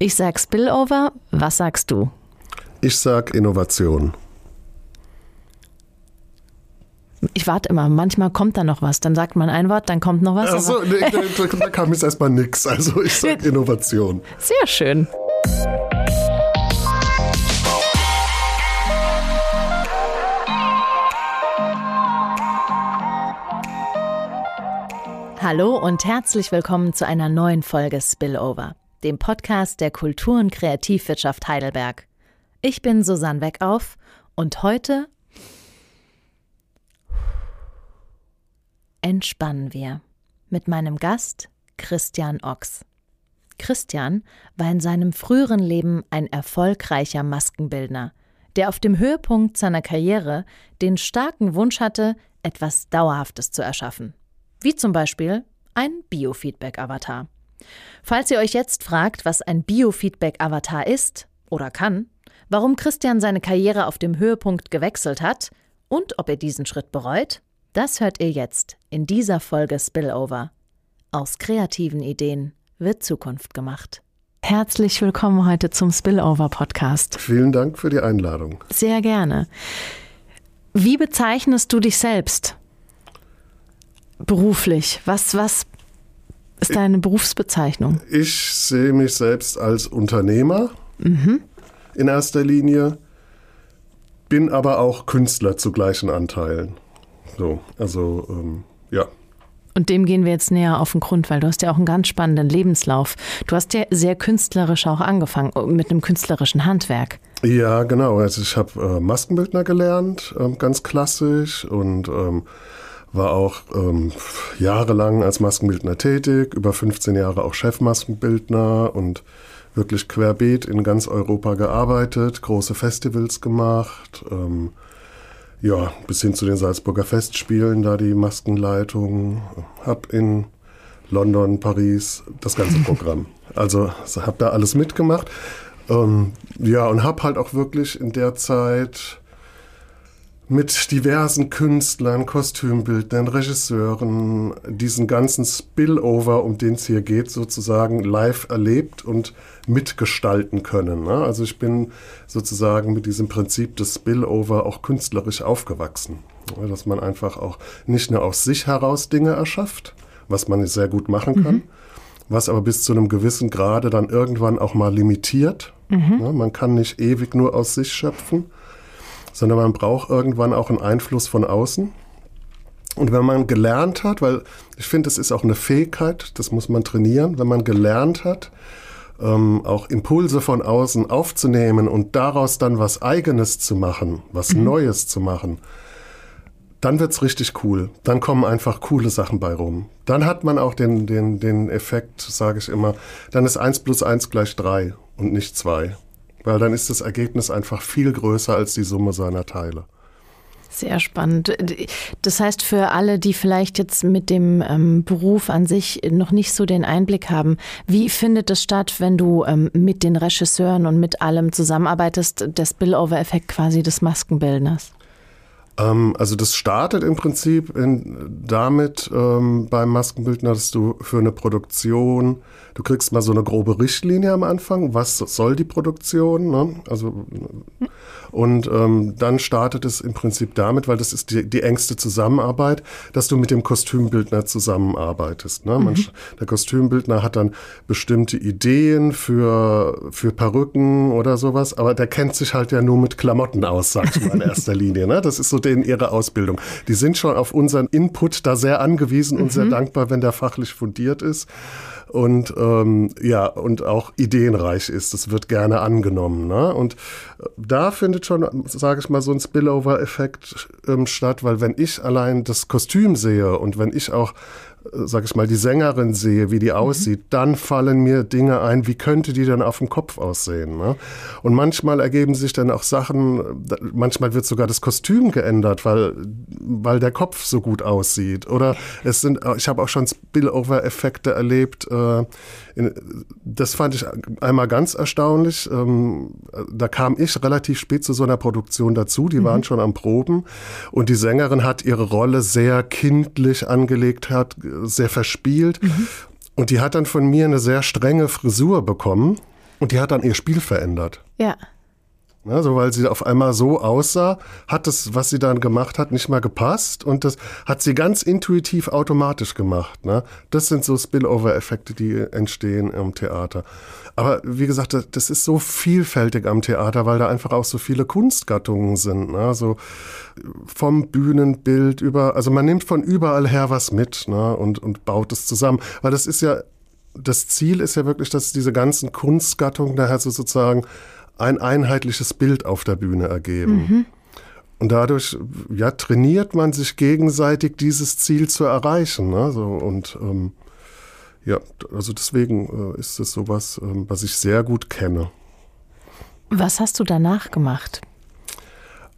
Ich sag Spillover, was sagst du? Ich sag Innovation. Ich warte immer, manchmal kommt da noch was. Dann sagt man ein Wort, dann kommt noch was. Achso, nee, da, da kam jetzt erstmal nichts. Also ich sag Innovation. Sehr schön. Hallo und herzlich willkommen zu einer neuen Folge Spillover dem Podcast der Kultur- und Kreativwirtschaft Heidelberg. Ich bin Susanne Weckauf und heute entspannen wir mit meinem Gast Christian Ochs. Christian war in seinem früheren Leben ein erfolgreicher Maskenbildner, der auf dem Höhepunkt seiner Karriere den starken Wunsch hatte, etwas Dauerhaftes zu erschaffen, wie zum Beispiel ein Biofeedback-Avatar. Falls ihr euch jetzt fragt, was ein Biofeedback-Avatar ist oder kann, warum Christian seine Karriere auf dem Höhepunkt gewechselt hat und ob er diesen Schritt bereut, das hört ihr jetzt in dieser Folge Spillover. Aus kreativen Ideen wird Zukunft gemacht. Herzlich willkommen heute zum Spillover Podcast. Vielen Dank für die Einladung. Sehr gerne. Wie bezeichnest du dich selbst? Beruflich. Was, was ist deine Berufsbezeichnung? Ich sehe mich selbst als Unternehmer mhm. in erster Linie, bin aber auch Künstler zu gleichen Anteilen. So, also ähm, ja. Und dem gehen wir jetzt näher auf den Grund, weil du hast ja auch einen ganz spannenden Lebenslauf. Du hast ja sehr künstlerisch auch angefangen, mit einem künstlerischen Handwerk. Ja, genau. Also ich habe äh, Maskenbildner gelernt, äh, ganz klassisch und ähm, war auch ähm, jahrelang als Maskenbildner tätig, über 15 Jahre auch Chefmaskenbildner und wirklich querbeet in ganz Europa gearbeitet, große Festivals gemacht, ähm, ja, bis hin zu den Salzburger Festspielen, da die Maskenleitung, hab in London, Paris, das ganze Programm. Also hab da alles mitgemacht. Ähm, ja, und hab halt auch wirklich in der Zeit mit diversen Künstlern, Kostümbildnern, Regisseuren diesen ganzen Spillover, um den es hier geht, sozusagen live erlebt und mitgestalten können. Ne? Also ich bin sozusagen mit diesem Prinzip des Spillover auch künstlerisch aufgewachsen. Dass man einfach auch nicht nur aus sich heraus Dinge erschafft, was man sehr gut machen kann, mhm. was aber bis zu einem gewissen Grade dann irgendwann auch mal limitiert. Mhm. Man kann nicht ewig nur aus sich schöpfen sondern man braucht irgendwann auch einen Einfluss von außen. Und wenn man gelernt hat, weil ich finde, es ist auch eine Fähigkeit, das muss man trainieren, wenn man gelernt hat, ähm, auch Impulse von außen aufzunehmen und daraus dann was Eigenes zu machen, was mhm. Neues zu machen, dann wird's richtig cool. Dann kommen einfach coole Sachen bei rum. Dann hat man auch den, den, den Effekt, sage ich immer, dann ist eins plus eins gleich drei und nicht zwei weil dann ist das Ergebnis einfach viel größer als die Summe seiner Teile. Sehr spannend. Das heißt, für alle, die vielleicht jetzt mit dem ähm, Beruf an sich noch nicht so den Einblick haben, wie findet es statt, wenn du ähm, mit den Regisseuren und mit allem zusammenarbeitest, der Spillover-Effekt quasi des Maskenbildners? Ähm, also das startet im Prinzip in, damit ähm, beim Maskenbildner, dass du für eine Produktion, du kriegst mal so eine grobe Richtlinie am Anfang, was soll die Produktion, ne? also und ähm, dann startet es im Prinzip damit, weil das ist die, die engste Zusammenarbeit, dass du mit dem Kostümbildner zusammenarbeitest. Ne? Mhm. der Kostümbildner hat dann bestimmte Ideen für, für Perücken oder sowas, aber der kennt sich halt ja nur mit Klamotten aus, sag ich mal in erster Linie. Ne? Das ist so in ihrer Ausbildung. Die sind schon auf unseren Input da sehr angewiesen mhm. und sehr mhm. dankbar, wenn der fachlich fundiert ist und ähm, ja und auch ideenreich ist. Das wird gerne angenommen. Ne? Und da findet schon, sage ich mal, so ein Spillover-Effekt ähm, statt, weil wenn ich allein das Kostüm sehe und wenn ich auch sag ich mal, die Sängerin sehe, wie die mhm. aussieht, mhm. dann fallen mir Dinge ein, wie könnte die dann auf dem Kopf aussehen. Ne? Und manchmal ergeben sich dann auch Sachen, manchmal wird sogar das Kostüm geändert, weil, weil der Kopf so gut aussieht. Oder es sind, ich habe auch schon Spillover-Effekte erlebt. Äh, das fand ich einmal ganz erstaunlich. Ähm, da kam ich relativ spät zu so einer Produktion dazu. Die mhm. waren schon am Proben. Und die Sängerin hat ihre Rolle sehr kindlich angelegt, hat sehr verspielt. Mhm. Und die hat dann von mir eine sehr strenge Frisur bekommen. Und die hat dann ihr Spiel verändert. Ja. Ne, so weil sie auf einmal so aussah, hat das, was sie dann gemacht hat, nicht mehr gepasst und das hat sie ganz intuitiv automatisch gemacht. Ne? Das sind so Spillover-Effekte, die entstehen im Theater. Aber wie gesagt, das ist so vielfältig am Theater, weil da einfach auch so viele Kunstgattungen sind. Ne? So vom Bühnenbild über, also man nimmt von überall her was mit ne? und, und baut es zusammen. Weil das ist ja, das Ziel ist ja wirklich, dass diese ganzen Kunstgattungen daher so sozusagen ein einheitliches Bild auf der Bühne ergeben. Mhm. Und dadurch ja, trainiert man sich gegenseitig, dieses Ziel zu erreichen. Ne? So, und ähm, ja, also deswegen äh, ist es sowas, äh, was ich sehr gut kenne. Was hast du danach gemacht?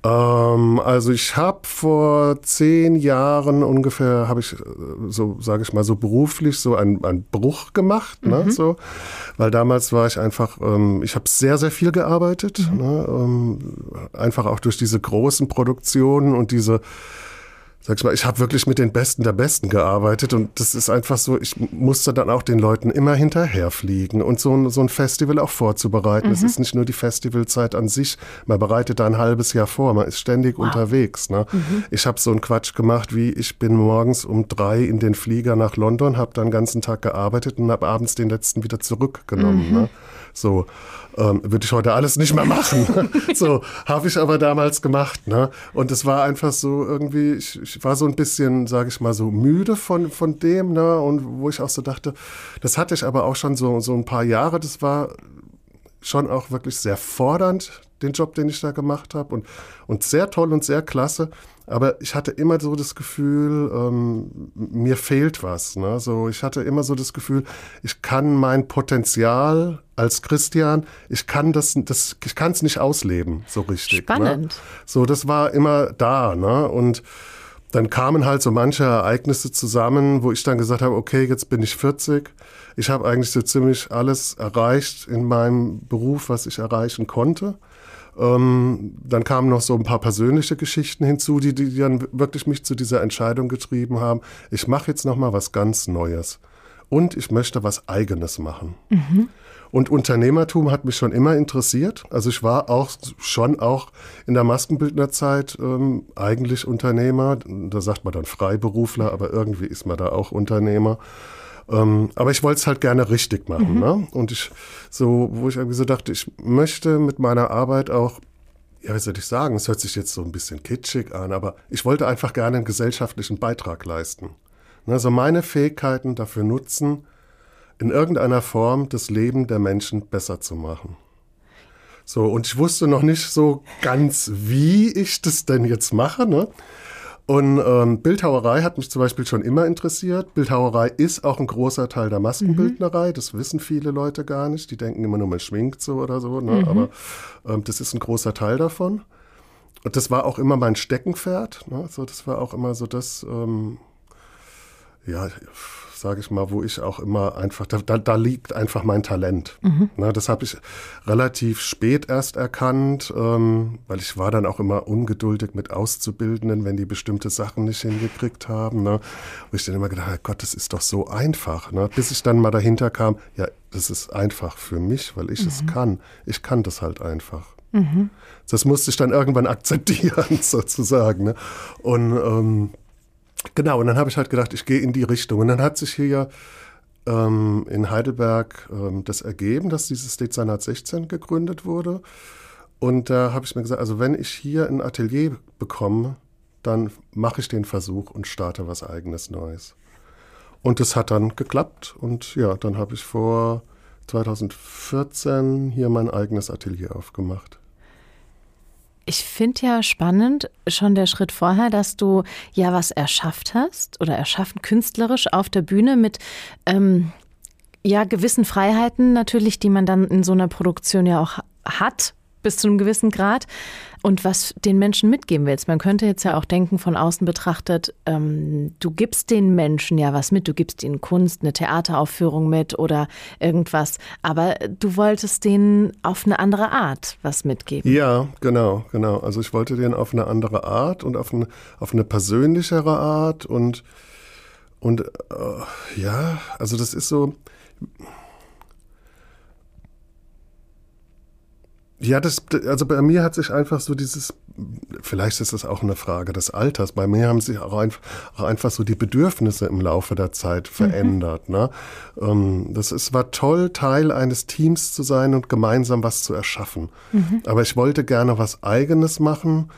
Ähm, also ich habe vor zehn Jahren ungefähr, habe ich äh, so, sage ich mal, so beruflich so einen, einen Bruch gemacht, ne, mhm. ne, so, weil damals war ich einfach, ähm, ich habe sehr, sehr viel gearbeitet, mhm. ne, ähm, einfach auch durch diese großen Produktionen und diese sag ich mal, ich habe wirklich mit den Besten der Besten gearbeitet und das ist einfach so, ich musste dann auch den Leuten immer hinterherfliegen und so ein, so ein Festival auch vorzubereiten. Mhm. Es ist nicht nur die Festivalzeit an sich, man bereitet da ein halbes Jahr vor, man ist ständig wow. unterwegs. Ne? Mhm. Ich habe so einen Quatsch gemacht, wie ich bin morgens um drei in den Flieger nach London, habe dann den ganzen Tag gearbeitet und habe abends den letzten wieder zurückgenommen. Mhm. Ne? So ähm, würde ich heute alles nicht mehr machen. so habe ich aber damals gemacht. Ne? Und es war einfach so irgendwie, ich, ich war so ein bisschen, sage ich mal, so müde von, von dem. Ne? Und wo ich auch so dachte, das hatte ich aber auch schon so, so ein paar Jahre. Das war schon auch wirklich sehr fordernd, den Job, den ich da gemacht habe. Und, und sehr toll und sehr klasse. Aber ich hatte immer so das Gefühl, ähm, mir fehlt was. Ne? So, ich hatte immer so das Gefühl, ich kann mein Potenzial als Christian, ich kann das, das ich kann es nicht ausleben, so richtig. Ne? Spannend. Ne? So, das war immer da. Ne? Und dann kamen halt so manche Ereignisse zusammen, wo ich dann gesagt habe, okay, jetzt bin ich 40. Ich habe eigentlich so ziemlich alles erreicht in meinem Beruf, was ich erreichen konnte. Ähm, dann kamen noch so ein paar persönliche Geschichten hinzu, die, die dann wirklich mich zu dieser Entscheidung getrieben haben. Ich mache jetzt noch mal was ganz Neues und ich möchte was Eigenes machen. Mhm. Und Unternehmertum hat mich schon immer interessiert. Also ich war auch schon auch in der Maskenbildnerzeit ähm, eigentlich Unternehmer. Da sagt man dann Freiberufler, aber irgendwie ist man da auch Unternehmer. Ähm, aber ich wollte es halt gerne richtig machen. Mhm. Ne? Und ich, so, wo ich irgendwie so dachte, ich möchte mit meiner Arbeit auch, ja, wie soll ich sagen, es hört sich jetzt so ein bisschen kitschig an, aber ich wollte einfach gerne einen gesellschaftlichen Beitrag leisten. Also meine Fähigkeiten dafür nutzen, in irgendeiner Form das Leben der Menschen besser zu machen. So, und ich wusste noch nicht so ganz, wie ich das denn jetzt mache. Ne? Und ähm, Bildhauerei hat mich zum Beispiel schon immer interessiert. Bildhauerei ist auch ein großer Teil der Maskenbildnerei. Mhm. Das wissen viele Leute gar nicht. Die denken immer nur, man schminkt so oder so. Ne? Mhm. Aber ähm, das ist ein großer Teil davon. Und das war auch immer mein Steckenpferd. Ne? So, das war auch immer so das, ähm, ja, sage ich mal, wo ich auch immer einfach, da, da liegt einfach mein Talent. Mhm. Na, das habe ich relativ spät erst erkannt, ähm, weil ich war dann auch immer ungeduldig mit Auszubildenden, wenn die bestimmte Sachen nicht hingekriegt haben. Ne? Wo ich dann immer gedacht habe, Gott, das ist doch so einfach. Ne? Bis ich dann mal dahinter kam, ja, das ist einfach für mich, weil ich mhm. es kann. Ich kann das halt einfach. Mhm. Das musste ich dann irgendwann akzeptieren, sozusagen. Ne? Und ähm, Genau, und dann habe ich halt gedacht, ich gehe in die Richtung. Und dann hat sich hier ähm, in Heidelberg ähm, das ergeben, dass dieses Dezernat 16 gegründet wurde. Und da habe ich mir gesagt, also wenn ich hier ein Atelier bekomme, dann mache ich den Versuch und starte was eigenes Neues. Und das hat dann geklappt. Und ja, dann habe ich vor 2014 hier mein eigenes Atelier aufgemacht. Ich finde ja spannend schon der Schritt vorher, dass du ja was erschafft hast oder erschaffen künstlerisch auf der Bühne mit ähm, ja gewissen Freiheiten natürlich, die man dann in so einer Produktion ja auch hat bis zu einem gewissen Grad und was den Menschen mitgeben willst. Man könnte jetzt ja auch denken, von außen betrachtet, ähm, du gibst den Menschen ja was mit, du gibst ihnen Kunst, eine Theateraufführung mit oder irgendwas, aber du wolltest denen auf eine andere Art was mitgeben. Ja, genau, genau. Also ich wollte denen auf eine andere Art und auf eine, auf eine persönlichere Art und, und äh, ja, also das ist so Ja, das, also bei mir hat sich einfach so dieses, vielleicht ist es auch eine Frage des Alters, bei mir haben sich auch, einfach, auch einfach so die Bedürfnisse im Laufe der Zeit mhm. verändert. Mhm. Ne? Ähm, das ist, war toll, Teil eines Teams zu sein und gemeinsam was zu erschaffen. Mhm. Aber ich wollte gerne was Eigenes machen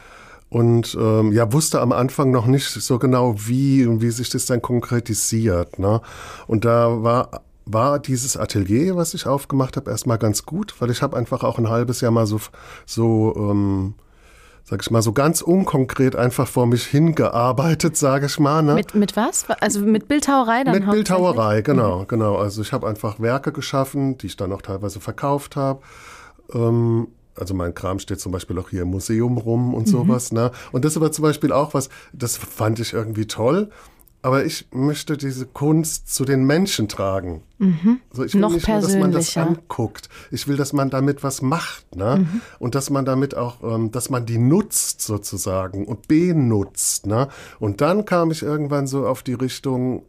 und ähm, ja, wusste am Anfang noch nicht so genau, wie und wie sich das dann konkretisiert. Ne? Und da war war dieses Atelier, was ich aufgemacht habe, erstmal ganz gut, weil ich habe einfach auch ein halbes Jahr mal so, so ähm, sag ich mal, so ganz unkonkret einfach vor mich hingearbeitet, sage ich mal. Ne? Mit, mit was? Also mit Bildhauerei dann? Mit Bildhauerei, genau, mhm. genau. Also ich habe einfach Werke geschaffen, die ich dann auch teilweise verkauft habe. Ähm, also mein Kram steht zum Beispiel auch hier im Museum rum und mhm. sowas. Ne? Und das war zum Beispiel auch was, das fand ich irgendwie toll. Aber ich möchte diese Kunst zu den Menschen tragen. Mhm. Also ich will Noch nicht nur, dass man das anguckt. Ich will, dass man damit was macht. Ne? Mhm. Und dass man damit auch, ähm, dass man die nutzt sozusagen und benutzt. Ne? Und dann kam ich irgendwann so auf die Richtung,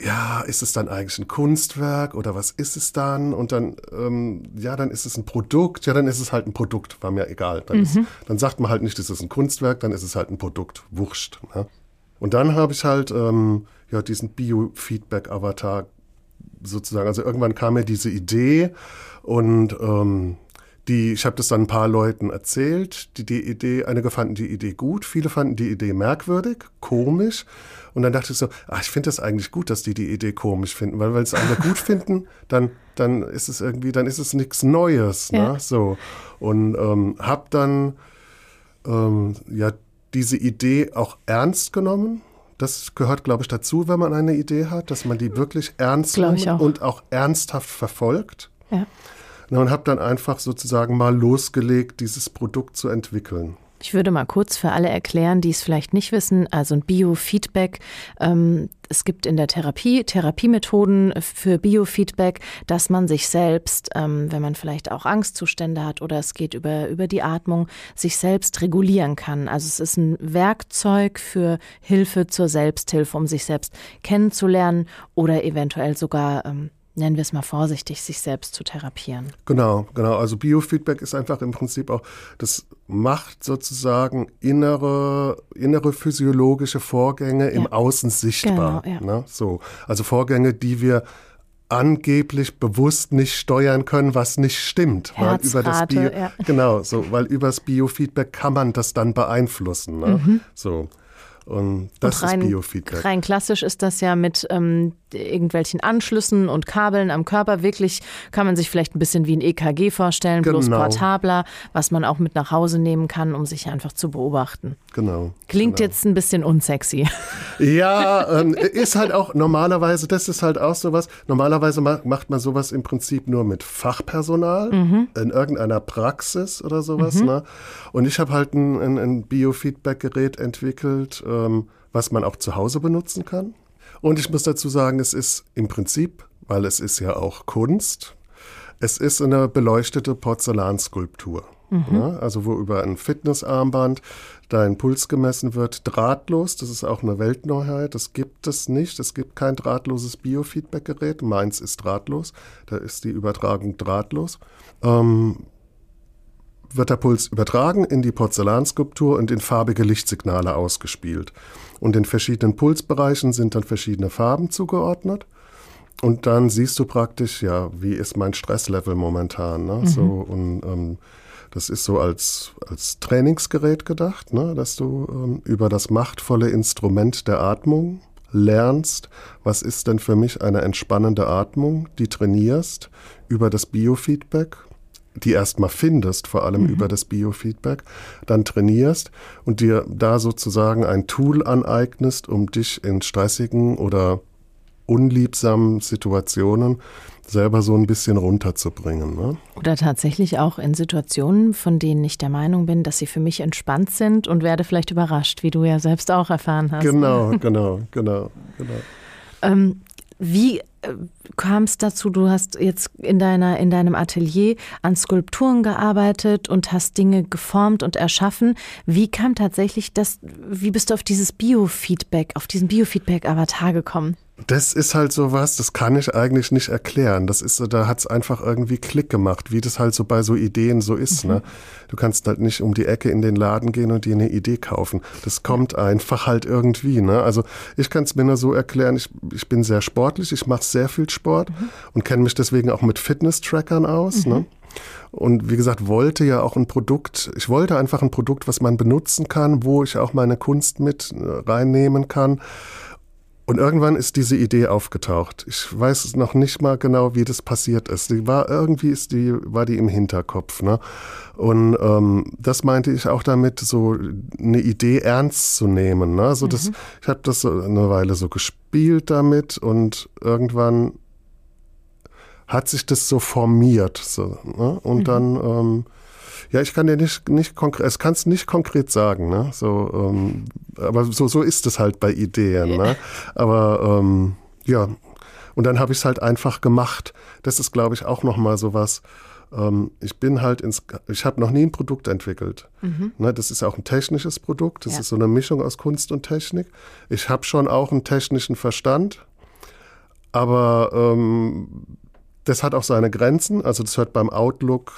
ja, ist es dann eigentlich ein Kunstwerk oder was ist es dann? Und dann, ähm, ja, dann ist es ein Produkt. Ja, dann ist es halt ein Produkt, war mir egal. Dann, mhm. ist, dann sagt man halt nicht, es ist ein Kunstwerk, dann ist es halt ein Produkt. Wurscht. Ne? Und dann habe ich halt ähm, ja, diesen Biofeedback-Avatar sozusagen. Also irgendwann kam mir diese Idee und ähm, die, ich habe das dann ein paar Leuten erzählt. Die, die Idee, einige fanden die Idee gut, viele fanden die Idee merkwürdig, komisch. Und dann dachte ich so, ach, ich finde das eigentlich gut, dass die die Idee komisch finden, weil weil es alle gut finden, dann dann ist es irgendwie, dann ist es nichts Neues, ne? Ja. So und ähm, habe dann ähm, ja diese Idee auch ernst genommen. Das gehört, glaube ich, dazu, wenn man eine Idee hat, dass man die wirklich ernst nimmt und auch ernsthaft verfolgt. Ja. Und habe dann einfach sozusagen mal losgelegt, dieses Produkt zu entwickeln. Ich würde mal kurz für alle erklären, die es vielleicht nicht wissen, also ein Biofeedback. Ähm, es gibt in der Therapie Therapiemethoden für Biofeedback, dass man sich selbst, ähm, wenn man vielleicht auch Angstzustände hat oder es geht über, über die Atmung, sich selbst regulieren kann. Also es ist ein Werkzeug für Hilfe zur Selbsthilfe, um sich selbst kennenzulernen oder eventuell sogar ähm, nennen wir es mal vorsichtig, sich selbst zu therapieren. Genau, genau. Also Biofeedback ist einfach im Prinzip auch, das macht sozusagen innere, innere physiologische Vorgänge im Außen sichtbar. Genau, ja. ne? So. Also Vorgänge, die wir angeblich bewusst nicht steuern können, was nicht stimmt. Weil über das Bio, ja. Genau, so, weil übers Biofeedback kann man das dann beeinflussen. Ne? Mhm. So. Und das und rein, ist Biofeedback. Rein klassisch ist das ja mit ähm, irgendwelchen Anschlüssen und Kabeln am Körper. Wirklich kann man sich vielleicht ein bisschen wie ein EKG vorstellen, genau. bloß portabler, was man auch mit nach Hause nehmen kann, um sich einfach zu beobachten. Genau. Klingt genau. jetzt ein bisschen unsexy. Ja, ähm, ist halt auch normalerweise, das ist halt auch sowas, normalerweise macht man sowas im Prinzip nur mit Fachpersonal mhm. in irgendeiner Praxis oder sowas. Mhm. Ne? Und ich habe halt ein, ein, ein Biofeedback-Gerät entwickelt, ähm, was man auch zu Hause benutzen kann. Und ich muss dazu sagen, es ist im Prinzip, weil es ist ja auch Kunst, es ist eine beleuchtete Porzellanskulptur. Mhm. Ja, also wo über ein Fitnessarmband dein Puls gemessen wird, drahtlos. Das ist auch eine Weltneuheit. Das gibt es nicht. Es gibt kein drahtloses Biofeedback-Gerät. Meins ist drahtlos. Da ist die Übertragung drahtlos. Ähm, wird der Puls übertragen in die Porzellanskulptur und in farbige Lichtsignale ausgespielt. Und in verschiedenen Pulsbereichen sind dann verschiedene Farben zugeordnet. Und dann siehst du praktisch, ja, wie ist mein Stresslevel momentan. Ne? Mhm. So, und ähm, das ist so als, als Trainingsgerät gedacht, ne? dass du ähm, über das machtvolle Instrument der Atmung lernst, was ist denn für mich eine entspannende Atmung, die trainierst über das Biofeedback die erstmal findest, vor allem mhm. über das Biofeedback, dann trainierst und dir da sozusagen ein Tool aneignest, um dich in stressigen oder unliebsamen Situationen selber so ein bisschen runterzubringen. Ne? Oder tatsächlich auch in Situationen, von denen ich der Meinung bin, dass sie für mich entspannt sind und werde vielleicht überrascht, wie du ja selbst auch erfahren hast. Genau, genau, genau, genau. Ähm, wie äh, kam es dazu, du hast jetzt in, deiner, in deinem Atelier an Skulpturen gearbeitet und hast Dinge geformt und erschaffen. Wie kam tatsächlich das, wie bist du auf dieses Biofeedback, auf diesen Biofeedback-Avatar gekommen? Das ist halt so was, das kann ich eigentlich nicht erklären. Das ist so, da hat's einfach irgendwie Klick gemacht, wie das halt so bei so Ideen so ist. Ne? Mhm. Ne? Du kannst halt nicht um die Ecke in den Laden gehen und dir eine Idee kaufen. Das kommt einfach halt irgendwie. Ne? Also ich kann es mir nur so erklären, ich, ich bin sehr sportlich, ich mache sehr viel Sport mhm. und kenne mich deswegen auch mit Fitness-Trackern aus. Ne? Mhm. Ne? Und wie gesagt, wollte ja auch ein Produkt, ich wollte einfach ein Produkt, was man benutzen kann, wo ich auch meine Kunst mit äh, reinnehmen kann. Und irgendwann ist diese Idee aufgetaucht. Ich weiß noch nicht mal genau, wie das passiert ist. Die war irgendwie ist die war die im Hinterkopf. Ne? Und ähm, das meinte ich auch damit, so eine Idee ernst zu nehmen. Ne? So mhm. das, ich habe das eine Weile so gespielt damit und irgendwann hat sich das so formiert. So, ne? Und mhm. dann ähm, ja, ich kann dir nicht, nicht konkret, es kannst nicht konkret sagen, ne? So, ähm, aber so, so ist es halt bei Ideen, ne? Aber ähm, ja, und dann habe ich es halt einfach gemacht. Das ist, glaube ich, auch nochmal so was. Ähm, ich bin halt ins, ich habe noch nie ein Produkt entwickelt. Mhm. Ne, das ist auch ein technisches Produkt. Das ja. ist so eine Mischung aus Kunst und Technik. Ich habe schon auch einen technischen Verstand, aber ähm, das hat auch seine Grenzen. Also das hört beim Outlook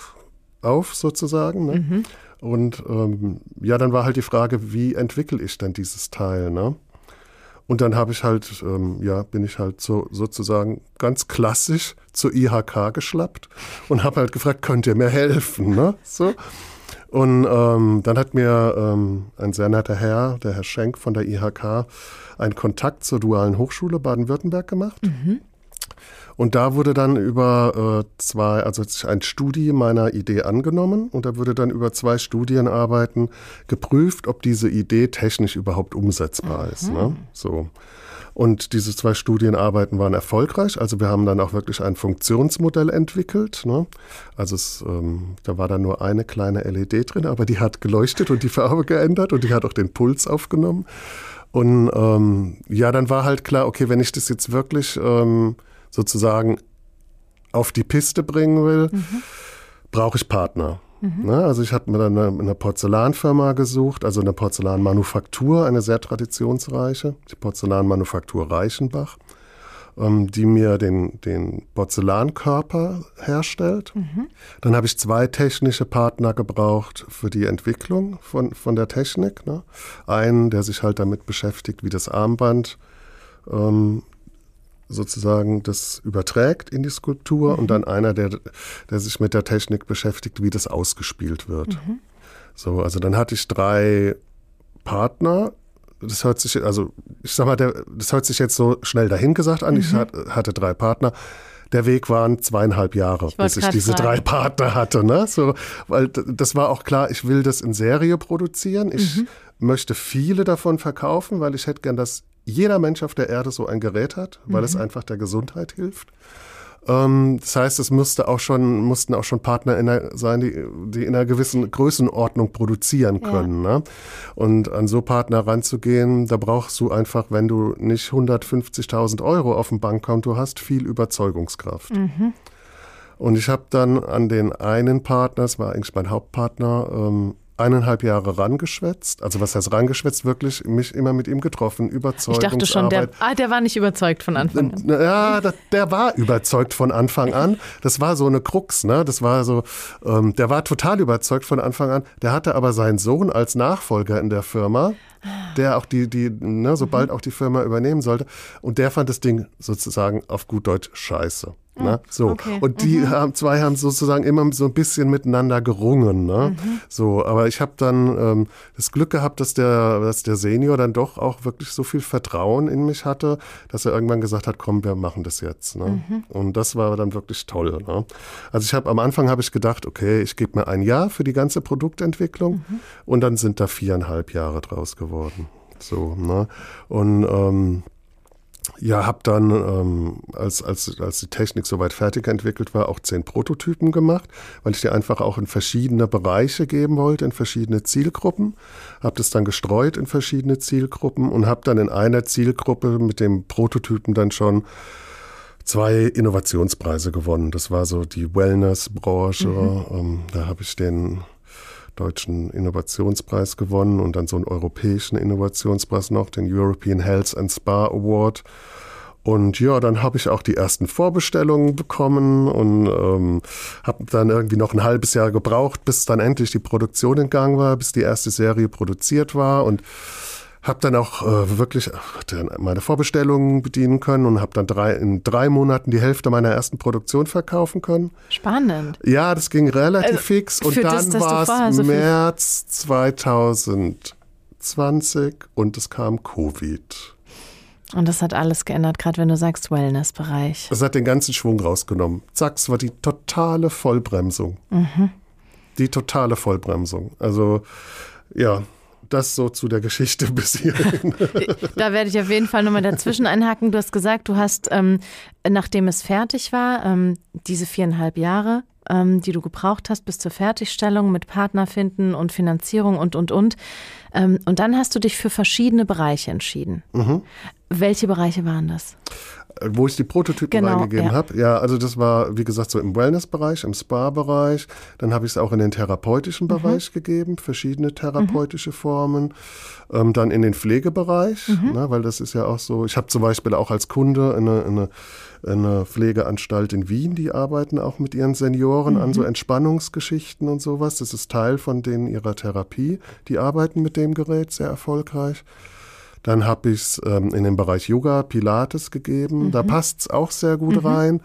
auf sozusagen. Ne? Mhm. Und ähm, ja, dann war halt die Frage, wie entwickle ich denn dieses Teil? Ne? Und dann habe ich halt, ähm, ja, bin ich halt so sozusagen ganz klassisch zur IHK geschlappt und habe halt gefragt, könnt ihr mir helfen? Ne? So. Und ähm, dann hat mir ähm, ein sehr netter Herr, der Herr Schenk von der IHK, einen Kontakt zur Dualen Hochschule Baden-Württemberg gemacht. Mhm. Und da wurde dann über äh, zwei, also ein Studie meiner Idee angenommen und da wurde dann über zwei Studienarbeiten geprüft, ob diese Idee technisch überhaupt umsetzbar mhm. ist. Ne? So. Und diese zwei Studienarbeiten waren erfolgreich. Also wir haben dann auch wirklich ein Funktionsmodell entwickelt. Ne? Also es, ähm, da war dann nur eine kleine LED drin, aber die hat geleuchtet und die Farbe geändert und die hat auch den Puls aufgenommen. Und ähm, ja, dann war halt klar, okay, wenn ich das jetzt wirklich ähm, sozusagen auf die Piste bringen will, mhm. brauche ich Partner. Mhm. Ne? Also ich hatte mir dann eine, eine, Porzellanfirma gesucht, also eine Porzellanmanufaktur, eine sehr traditionsreiche, die Porzellanmanufaktur Reichenbach, ähm, die mir den, den Porzellankörper herstellt. Mhm. Dann habe ich zwei technische Partner gebraucht für die Entwicklung von, von der Technik. Ne? Einen, der sich halt damit beschäftigt, wie das Armband ähm, sozusagen das überträgt in die Skulptur mhm. und dann einer, der, der sich mit der Technik beschäftigt, wie das ausgespielt wird. Mhm. So, also dann hatte ich drei Partner. Das hört sich, also ich sag mal, der, das hört sich jetzt so schnell dahingesagt an. Mhm. Ich hatte drei Partner. Der Weg waren zweieinhalb Jahre, ich bis ich diese sagen. drei Partner hatte. Ne? So, weil das war auch klar, ich will das in Serie produzieren. Ich mhm. möchte viele davon verkaufen, weil ich hätte gern, dass jeder Mensch auf der Erde so ein Gerät hat, weil mhm. es einfach der Gesundheit hilft. Ähm, das heißt, es musste auch schon, mussten auch schon Partner in der, sein, die, die in einer gewissen Größenordnung produzieren können. Ja. Ne? Und an so Partner ranzugehen, da brauchst du einfach, wenn du nicht 150.000 Euro auf dem Bankkonto hast, viel Überzeugungskraft. Mhm. Und ich habe dann an den einen Partner, das war eigentlich mein Hauptpartner, ähm, eineinhalb Jahre rangeschwätzt. Also was heißt rangeschwätzt? Wirklich mich immer mit ihm getroffen, überzeugt. Ich dachte schon, der, ah, der war nicht überzeugt von Anfang an. Ja, der, der war überzeugt von Anfang an. Das war so eine Krux, ne? Das war so, ähm, der war total überzeugt von Anfang an. Der hatte aber seinen Sohn als Nachfolger in der Firma der auch die, die, ne, sobald mhm. auch die Firma übernehmen sollte. Und der fand das Ding sozusagen auf gut Deutsch scheiße. Ne? Ah, so. Okay. Und die mhm. haben, zwei haben sozusagen immer so ein bisschen miteinander gerungen. Ne? Mhm. So, aber ich habe dann ähm, das Glück gehabt, dass der, dass der Senior dann doch auch wirklich so viel Vertrauen in mich hatte, dass er irgendwann gesagt hat, komm, wir machen das jetzt. Ne? Mhm. Und das war dann wirklich toll. Ne? Also ich habe am Anfang habe ich gedacht, okay, ich gebe mir ein Jahr für die ganze Produktentwicklung mhm. und dann sind da viereinhalb Jahre draus geworden. So, ne? Und ähm, ja, habe dann, ähm, als, als, als die Technik soweit fertig entwickelt war, auch zehn Prototypen gemacht, weil ich die einfach auch in verschiedene Bereiche geben wollte, in verschiedene Zielgruppen. Habe das dann gestreut in verschiedene Zielgruppen und habe dann in einer Zielgruppe mit dem Prototypen dann schon zwei Innovationspreise gewonnen. Das war so die Wellness-Branche. Mhm. Ähm, da habe ich den deutschen Innovationspreis gewonnen und dann so einen europäischen Innovationspreis noch, den European Health and Spa Award. Und ja, dann habe ich auch die ersten Vorbestellungen bekommen und ähm, habe dann irgendwie noch ein halbes Jahr gebraucht, bis dann endlich die Produktion in Gang war, bis die erste Serie produziert war und habe dann auch äh, wirklich meine Vorbestellungen bedienen können und habe dann drei, in drei Monaten die Hälfte meiner ersten Produktion verkaufen können. Spannend. Ja, das ging relativ also, fix und dann war es so März 2020 und es kam Covid. Und das hat alles geändert, gerade wenn du sagst Wellness-Bereich. Das hat den ganzen Schwung rausgenommen. Zack, es war die totale Vollbremsung. Mhm. Die totale Vollbremsung. Also ja, das so zu der Geschichte bis hierhin. da werde ich auf jeden Fall nochmal dazwischen einhaken. Du hast gesagt, du hast, ähm, nachdem es fertig war, ähm, diese viereinhalb Jahre, ähm, die du gebraucht hast bis zur Fertigstellung mit Partner finden und Finanzierung und, und, und. Ähm, und dann hast du dich für verschiedene Bereiche entschieden. Mhm. Welche Bereiche waren das? wo ich die Prototypen genau, reingegeben ja. habe. Ja, also das war, wie gesagt, so im Wellness-Bereich, im Spa-Bereich. Dann habe ich es auch in den therapeutischen mhm. Bereich gegeben, verschiedene therapeutische mhm. Formen. Ähm, dann in den Pflegebereich, mhm. ne, weil das ist ja auch so. Ich habe zum Beispiel auch als Kunde eine, eine, eine, Pflegeanstalt in Wien, die arbeiten auch mit ihren Senioren an so mhm. Entspannungsgeschichten und sowas. Das ist Teil von denen ihrer Therapie. Die arbeiten mit dem Gerät sehr erfolgreich. Dann habe ich es ähm, in den Bereich Yoga, Pilates gegeben. Mhm. Da passt es auch sehr gut mhm. rein.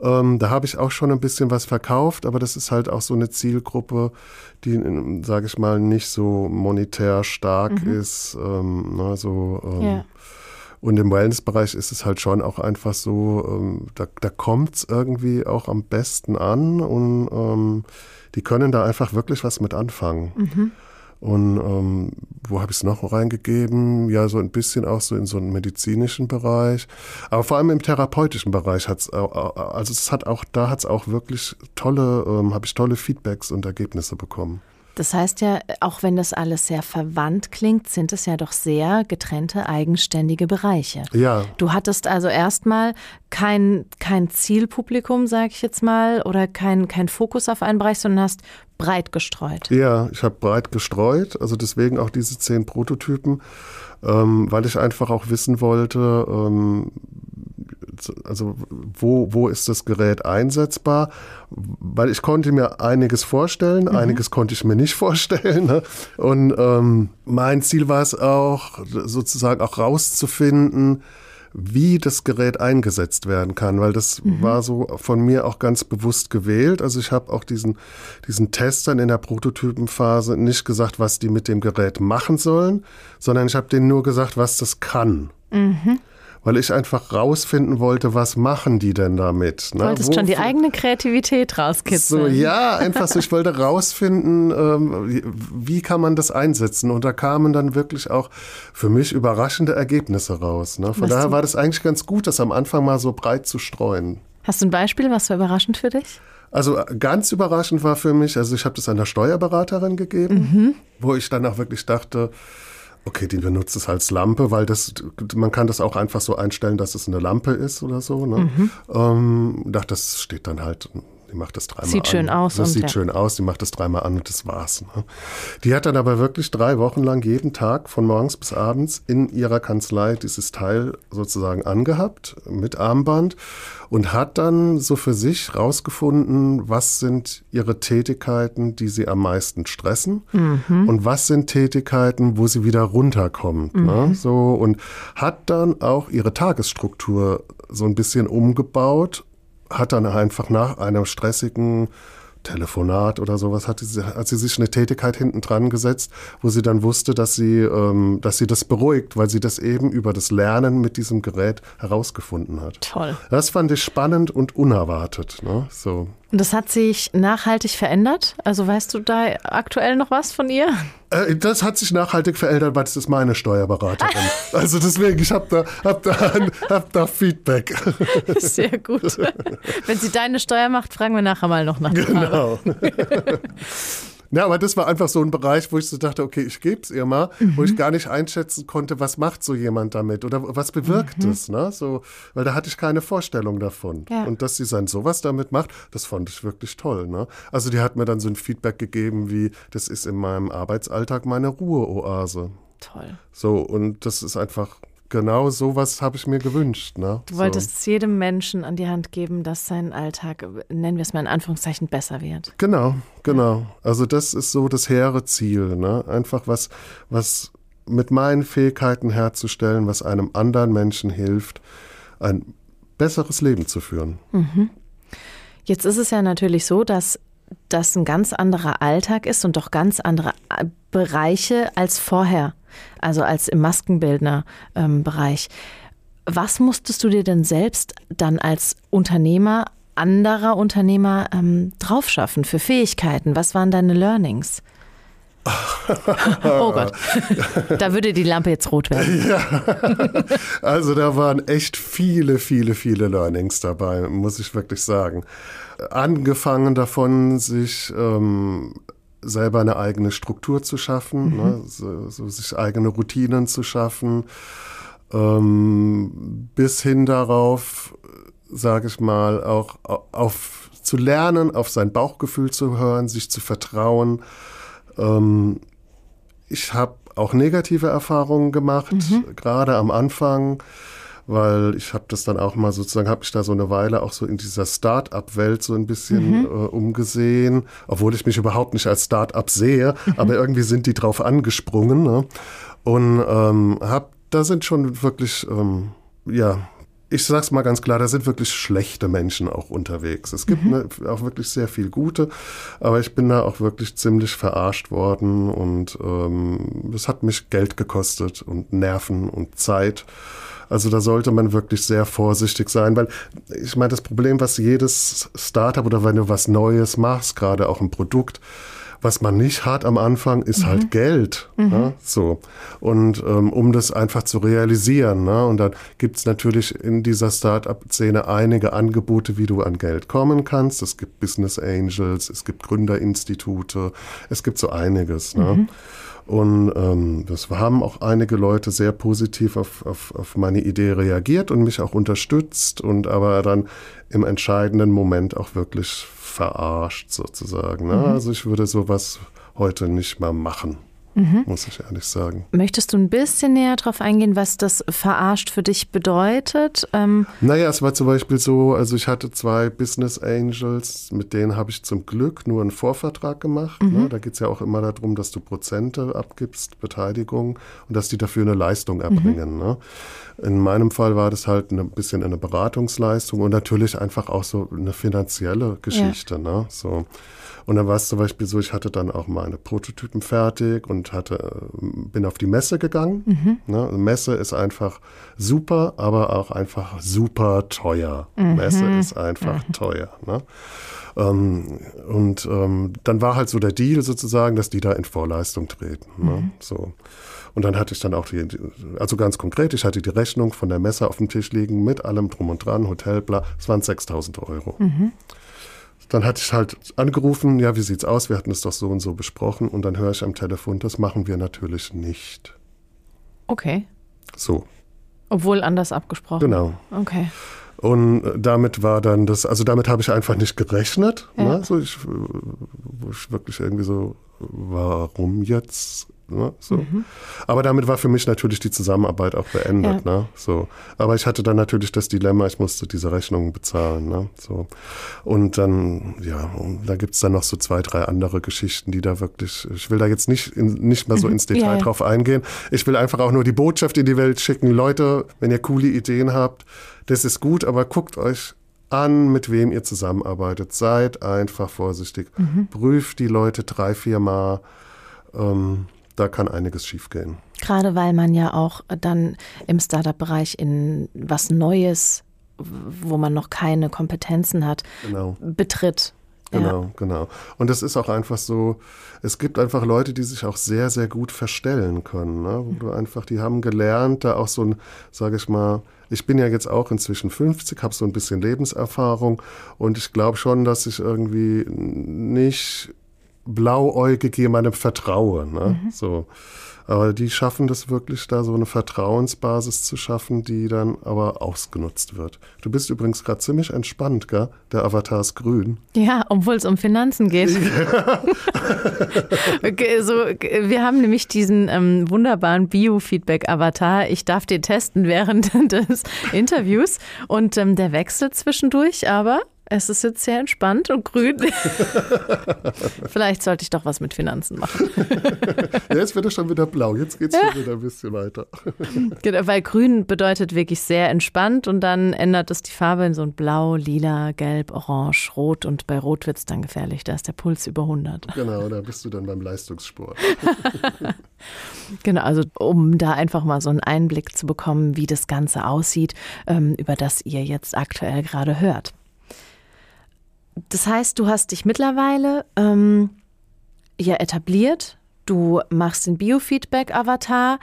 Ähm, da habe ich auch schon ein bisschen was verkauft, aber das ist halt auch so eine Zielgruppe, die, ähm, sage ich mal, nicht so monetär stark mhm. ist. Ähm, ne, so, ähm, ja. Und im Wellness-Bereich ist es halt schon auch einfach so, ähm, da, da kommt es irgendwie auch am besten an und ähm, die können da einfach wirklich was mit anfangen. Mhm. Und ähm, wo habe ich es noch reingegeben? Ja, so ein bisschen auch so in so einen medizinischen Bereich. Aber vor allem im therapeutischen Bereich hat es, also es hat auch, da hat es auch wirklich tolle, ähm, habe ich tolle Feedbacks und Ergebnisse bekommen. Das heißt ja, auch wenn das alles sehr verwandt klingt, sind es ja doch sehr getrennte, eigenständige Bereiche. Ja. Du hattest also erstmal kein, kein Zielpublikum, sage ich jetzt mal, oder kein, kein Fokus auf einen Bereich, sondern hast breit gestreut. Ja, ich habe breit gestreut, also deswegen auch diese zehn Prototypen, ähm, weil ich einfach auch wissen wollte, ähm, also wo, wo ist das Gerät einsetzbar? Weil ich konnte mir einiges vorstellen, mhm. einiges konnte ich mir nicht vorstellen. Ne? Und ähm, mein Ziel war es auch, sozusagen auch rauszufinden, wie das Gerät eingesetzt werden kann, weil das mhm. war so von mir auch ganz bewusst gewählt. Also ich habe auch diesen, diesen Testern in der Prototypenphase nicht gesagt, was die mit dem Gerät machen sollen, sondern ich habe denen nur gesagt, was das kann. Mhm weil ich einfach rausfinden wollte, was machen die denn damit. Ne? Du wolltest Wo, schon die eigene Kreativität rauskitzeln. So, ja, einfach so, ich wollte rausfinden, ähm, wie kann man das einsetzen. Und da kamen dann wirklich auch für mich überraschende Ergebnisse raus. Ne? Von was daher war das eigentlich ganz gut, das am Anfang mal so breit zu streuen. Hast du ein Beispiel, was war überraschend für dich? Also ganz überraschend war für mich, also ich habe das einer Steuerberaterin gegeben, mhm. wo ich dann auch wirklich dachte, Okay, die benutzt es als Lampe, weil das, man kann das auch einfach so einstellen, dass es eine Lampe ist oder so. Ne? Mhm. Ähm, dachte, das steht dann halt die macht das dreimal sieht an. schön aus. Das sieht ja. schön aus, die macht das dreimal an und das war's. Ne? Die hat dann aber wirklich drei Wochen lang jeden Tag von morgens bis abends in ihrer Kanzlei dieses Teil sozusagen angehabt mit Armband und hat dann so für sich rausgefunden, was sind ihre Tätigkeiten, die sie am meisten stressen mhm. und was sind Tätigkeiten, wo sie wieder runterkommt. Ne? Mhm. Ne? So und hat dann auch ihre Tagesstruktur so ein bisschen umgebaut hat dann einfach nach einem stressigen Telefonat oder sowas hat sie, hat sie sich eine Tätigkeit hinten dran gesetzt, wo sie dann wusste, dass sie, ähm, dass sie das beruhigt, weil sie das eben über das Lernen mit diesem Gerät herausgefunden hat. Toll. Das fand ich spannend und unerwartet. Ne? So. Und das hat sich nachhaltig verändert? Also weißt du da aktuell noch was von ihr? Äh, das hat sich nachhaltig verändert, weil das ist meine Steuerberaterin. also deswegen, ich habe da, hab da, hab da Feedback. Sehr gut. Wenn sie deine Steuer macht, fragen wir nachher mal noch nach. Genau. Ja, aber das war einfach so ein Bereich, wo ich so dachte, okay, ich gebe es ihr mal, mhm. wo ich mhm. gar nicht einschätzen konnte, was macht so jemand damit oder was bewirkt mhm. es, ne? So, weil da hatte ich keine Vorstellung davon. Ja. Und dass sie dann sowas damit macht, das fand ich wirklich toll, ne? Also die hat mir dann so ein Feedback gegeben, wie das ist in meinem Arbeitsalltag meine Ruheoase. Toll. So, und das ist einfach genau sowas habe ich mir gewünscht. Ne? Du wolltest so. jedem Menschen an die Hand geben, dass sein Alltag, nennen wir es mal in Anführungszeichen, besser wird. Genau, genau. Also das ist so das hehre Ziel. Ne? Einfach was, was mit meinen Fähigkeiten herzustellen, was einem anderen Menschen hilft, ein besseres Leben zu führen. Mhm. Jetzt ist es ja natürlich so, dass das ein ganz anderer Alltag ist und doch ganz andere äh, Bereiche als vorher, also als im Maskenbildner-Bereich. Ähm, Was musstest du dir denn selbst dann als Unternehmer, anderer Unternehmer ähm, draufschaffen für Fähigkeiten? Was waren deine Learnings? oh Gott, da würde die Lampe jetzt rot werden. Ja. Also da waren echt viele, viele, viele Learnings dabei, muss ich wirklich sagen. Angefangen davon, sich ähm, selber eine eigene Struktur zu schaffen, mhm. ne, so, so, sich eigene Routinen zu schaffen, ähm, bis hin darauf, sage ich mal, auch auf zu lernen, auf sein Bauchgefühl zu hören, sich zu vertrauen ähm, ich habe auch negative Erfahrungen gemacht, mhm. gerade am Anfang, weil ich habe das dann auch mal sozusagen, habe ich da so eine Weile auch so in dieser Start-up-Welt so ein bisschen mhm. äh, umgesehen, obwohl ich mich überhaupt nicht als Start-up sehe, mhm. aber irgendwie sind die drauf angesprungen. Ne? Und ähm, hab, da sind schon wirklich, ähm, ja, ich sag's mal ganz klar, da sind wirklich schlechte Menschen auch unterwegs. Es gibt mhm. ne, auch wirklich sehr viel gute, aber ich bin da auch wirklich ziemlich verarscht worden und ähm, es hat mich Geld gekostet und Nerven und Zeit. Also da sollte man wirklich sehr vorsichtig sein, weil ich meine, das Problem, was jedes Startup oder wenn du was Neues machst, gerade auch ein Produkt, was man nicht hat am Anfang, ist halt mhm. halt Geld. Mhm. Ne? So. Und ähm, um das einfach zu realisieren. Ne? Und dann gibt es natürlich in dieser Start-up-Szene einige Angebote, wie du an Geld kommen kannst. Es gibt Business Angels, es gibt Gründerinstitute, es gibt so einiges. Ne? Mhm. Und ähm, das haben auch einige Leute sehr positiv auf, auf, auf meine Idee reagiert und mich auch unterstützt und aber dann im entscheidenden Moment auch wirklich verarscht sozusagen. Ne? Mhm. Also ich würde sowas heute nicht mehr machen. Mhm. Muss ich ehrlich sagen. Möchtest du ein bisschen näher darauf eingehen, was das verarscht für dich bedeutet? Ähm naja, es war zum Beispiel so, also ich hatte zwei Business Angels, mit denen habe ich zum Glück nur einen Vorvertrag gemacht. Ne? Mhm. Ne? Da geht es ja auch immer darum, dass du Prozente abgibst, Beteiligung und dass die dafür eine Leistung erbringen. Mhm. Ne? In meinem Fall war das halt ein bisschen eine Beratungsleistung und natürlich einfach auch so eine finanzielle Geschichte. Ja. Ne? So. Und dann war es zum Beispiel so, ich hatte dann auch meine Prototypen fertig und hatte, bin auf die Messe gegangen. Mhm. Ne? Messe ist einfach super, aber auch einfach super teuer. Mhm. Messe ist einfach mhm. teuer. Ne? Ähm, und ähm, dann war halt so der Deal sozusagen, dass die da in Vorleistung treten. Ne? Mhm. So. Und dann hatte ich dann auch die, also ganz konkret, ich hatte die Rechnung von der Messe auf dem Tisch liegen mit allem drum und dran, Hotel, bla. Es waren 6000 Euro. Mhm. Dann hatte ich halt angerufen, ja, wie sieht's aus? Wir hatten es doch so und so besprochen. Und dann höre ich am Telefon, das machen wir natürlich nicht. Okay. So. Obwohl anders abgesprochen. Genau. Okay. Und damit war dann das, also damit habe ich einfach nicht gerechnet. Ja. Ne? So ich, wo ich wirklich irgendwie so, warum jetzt? Ne? So. Mhm. Aber damit war für mich natürlich die Zusammenarbeit auch beendet. Ja. Ne? So. Aber ich hatte dann natürlich das Dilemma, ich musste diese Rechnungen bezahlen. Ne? So. Und dann, ja, und da gibt es dann noch so zwei, drei andere Geschichten, die da wirklich, ich will da jetzt nicht, in, nicht mehr so mhm. ins Detail ja. drauf eingehen. Ich will einfach auch nur die Botschaft in die Welt schicken. Leute, wenn ihr coole Ideen habt, das ist gut, aber guckt euch an, mit wem ihr zusammenarbeitet. Seid einfach vorsichtig. Mhm. Prüft die Leute drei, vier Mal. Ähm, da kann einiges schiefgehen. Gerade weil man ja auch dann im Startup-Bereich in was Neues, wo man noch keine Kompetenzen hat, genau. betritt. Genau, ja. genau. Und es ist auch einfach so, es gibt einfach Leute, die sich auch sehr, sehr gut verstellen können. Ne? Wo du einfach, die haben gelernt, da auch so ein, sage ich mal, ich bin ja jetzt auch inzwischen 50, habe so ein bisschen Lebenserfahrung und ich glaube schon, dass ich irgendwie nicht blauäugig jemandem vertraue. Ne? Mhm. So. Aber die schaffen das wirklich, da so eine Vertrauensbasis zu schaffen, die dann aber ausgenutzt wird. Du bist übrigens gerade ziemlich entspannt, gell? Der Avatar ist grün. Ja, obwohl es um Finanzen geht. Ja. okay, so, wir haben nämlich diesen ähm, wunderbaren Biofeedback-Avatar. Ich darf den testen während des Interviews und ähm, der wechselt zwischendurch, aber es ist jetzt sehr entspannt und grün. Vielleicht sollte ich doch was mit Finanzen machen. ja, jetzt wird er schon wieder blau. Jetzt geht es schon wieder ein bisschen weiter. Genau, weil grün bedeutet wirklich sehr entspannt und dann ändert es die Farbe in so ein blau, lila, gelb, orange, rot und bei rot wird es dann gefährlich. Da ist der Puls über 100. Genau, da bist du dann beim Leistungssport. genau, also um da einfach mal so einen Einblick zu bekommen, wie das Ganze aussieht, ähm, über das ihr jetzt aktuell gerade hört. Das heißt, du hast dich mittlerweile ähm, ja etabliert. Du machst den Biofeedback-Avatar.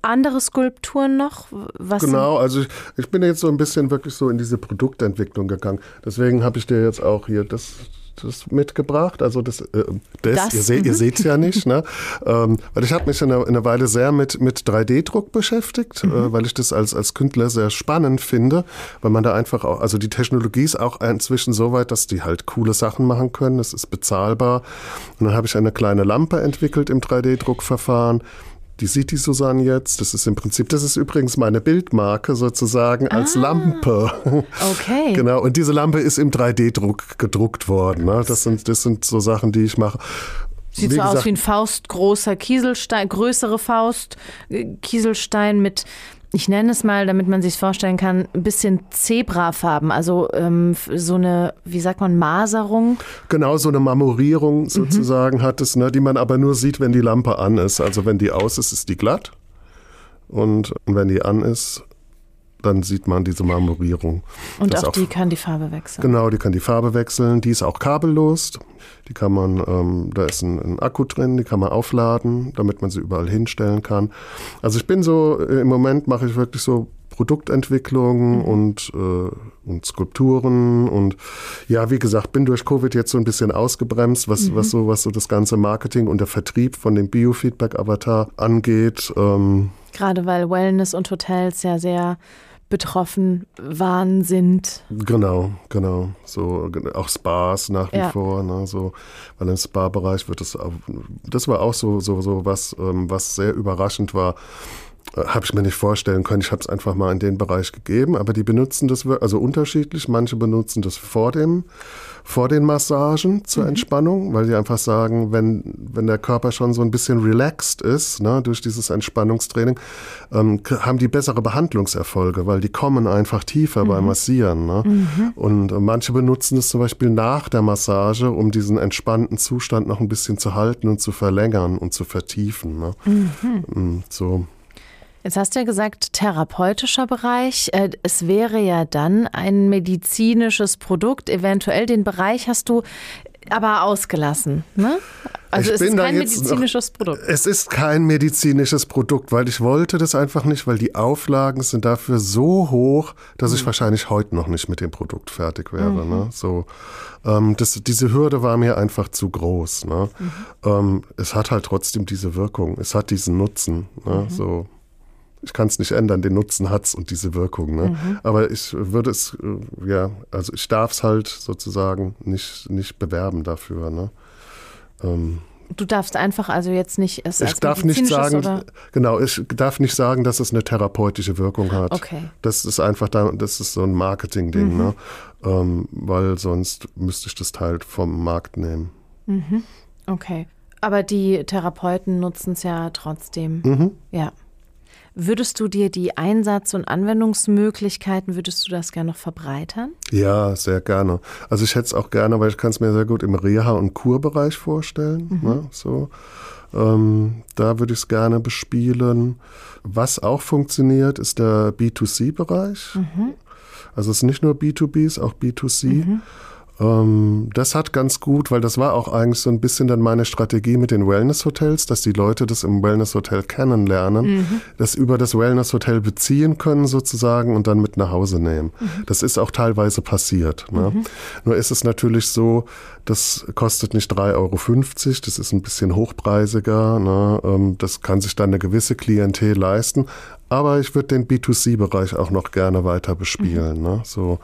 Andere Skulpturen noch? Was genau, also ich, ich bin jetzt so ein bisschen wirklich so in diese Produktentwicklung gegangen. Deswegen habe ich dir jetzt auch hier das das mitgebracht. Also das, äh, das, das ihr, se ihr mhm. seht es ja nicht, ne? ähm, weil ich habe mich in einer, in einer, Weile sehr mit, mit 3D-Druck beschäftigt, äh, mhm. äh, weil ich das als, als Künstler sehr spannend finde, weil man da einfach auch, also die Technologie ist auch inzwischen so weit, dass die halt coole Sachen machen können. Es ist bezahlbar. Und dann habe ich eine kleine Lampe entwickelt im 3D-Druckverfahren die sieht die Susanne jetzt. Das ist im Prinzip, das ist übrigens meine Bildmarke sozusagen als ah, Lampe. Okay. genau. Und diese Lampe ist im 3D-Druck gedruckt worden. Ne? Das sind, das sind so Sachen, die ich mache. Sieht wie so gesagt, aus wie ein faustgroßer Kieselstein, größere Faust, äh, Kieselstein mit ich nenne es mal, damit man sich vorstellen kann, ein bisschen Zebrafarben, also ähm, so eine, wie sagt man, Maserung. Genau, so eine Marmorierung mhm. sozusagen mhm. hat es, ne, die man aber nur sieht, wenn die Lampe an ist. Also wenn die aus ist, ist die glatt. Und wenn die an ist, dann sieht man diese Marmorierung. Und auch, auch die kann die Farbe wechseln. Genau, die kann die Farbe wechseln. Die ist auch kabellos. Die kann man, ähm, da ist ein, ein, Akku drin, die kann man aufladen, damit man sie überall hinstellen kann. Also ich bin so, äh, im Moment mache ich wirklich so Produktentwicklung mhm. und, äh, und Skulpturen und ja, wie gesagt, bin durch Covid jetzt so ein bisschen ausgebremst, was, mhm. was, so, was so das ganze Marketing und der Vertrieb von dem Biofeedback-Avatar angeht. Ähm, Gerade weil Wellness und Hotels ja sehr betroffen waren, sind. Genau, genau. So auch Spas nach wie ja. vor, ne, so, weil im Spa-Bereich wird es, das war auch so, so, so was, ähm, was sehr überraschend war habe ich mir nicht vorstellen können. Ich habe es einfach mal in den Bereich gegeben, aber die benutzen das also unterschiedlich. Manche benutzen das vor dem vor den Massagen zur mhm. Entspannung, weil die einfach sagen, wenn, wenn der Körper schon so ein bisschen relaxed ist, ne, durch dieses Entspannungstraining, ähm, haben die bessere Behandlungserfolge, weil die kommen einfach tiefer mhm. beim Massieren. Ne? Mhm. Und äh, manche benutzen es zum Beispiel nach der Massage, um diesen entspannten Zustand noch ein bisschen zu halten und zu verlängern und zu vertiefen. Ne? Mhm. Mm, so. Jetzt hast du ja gesagt, therapeutischer Bereich. Äh, es wäre ja dann ein medizinisches Produkt. Eventuell den Bereich hast du aber ausgelassen. Ne? Also ich es ist kein medizinisches noch, Produkt. Es ist kein medizinisches Produkt, weil ich wollte das einfach nicht, weil die Auflagen sind dafür so hoch, dass mhm. ich wahrscheinlich heute noch nicht mit dem Produkt fertig wäre. Mhm. Ne? So, ähm, das, diese Hürde war mir einfach zu groß. Ne? Mhm. Ähm, es hat halt trotzdem diese Wirkung, es hat diesen Nutzen. Ne? Mhm. So ich kann es nicht ändern, den Nutzen hat es und diese Wirkung. Ne? Mhm. Aber ich würde es, äh, ja, also ich darf es halt sozusagen nicht, nicht bewerben dafür. Ne? Ähm, du darfst einfach also jetzt nicht es Ich darf nicht sagen, oder? genau, ich darf nicht sagen, dass es eine therapeutische Wirkung hat. Okay. Das ist einfach da, das ist so ein Marketing-Ding, mhm. ne? Ähm, weil sonst müsste ich das Teil vom Markt nehmen. Mhm. Okay. Aber die Therapeuten nutzen es ja trotzdem. Mhm. Ja. Würdest du dir die Einsatz- und Anwendungsmöglichkeiten, würdest du das gerne noch verbreitern? Ja, sehr gerne. Also ich hätte es auch gerne, weil ich kann es mir sehr gut im Reha- und Kurbereich vorstellen. Mhm. Ne, so. Ähm, da würde ich es gerne bespielen. Was auch funktioniert, ist der B2C-Bereich. Mhm. Also es ist nicht nur B2B, es ist auch B2C. Mhm. Ähm, das hat ganz gut, weil das war auch eigentlich so ein bisschen dann meine Strategie mit den Wellness-Hotels, dass die Leute das im Wellness-Hotel kennenlernen, mhm. das über das Wellness-Hotel beziehen können sozusagen und dann mit nach Hause nehmen. Mhm. Das ist auch teilweise passiert. Ne? Mhm. Nur ist es natürlich so, das kostet nicht 3,50 Euro, das ist ein bisschen hochpreisiger. Ne? Ähm, das kann sich dann eine gewisse Klientel leisten. Aber ich würde den B2C-Bereich auch noch gerne weiter bespielen. Mhm. Ne? So,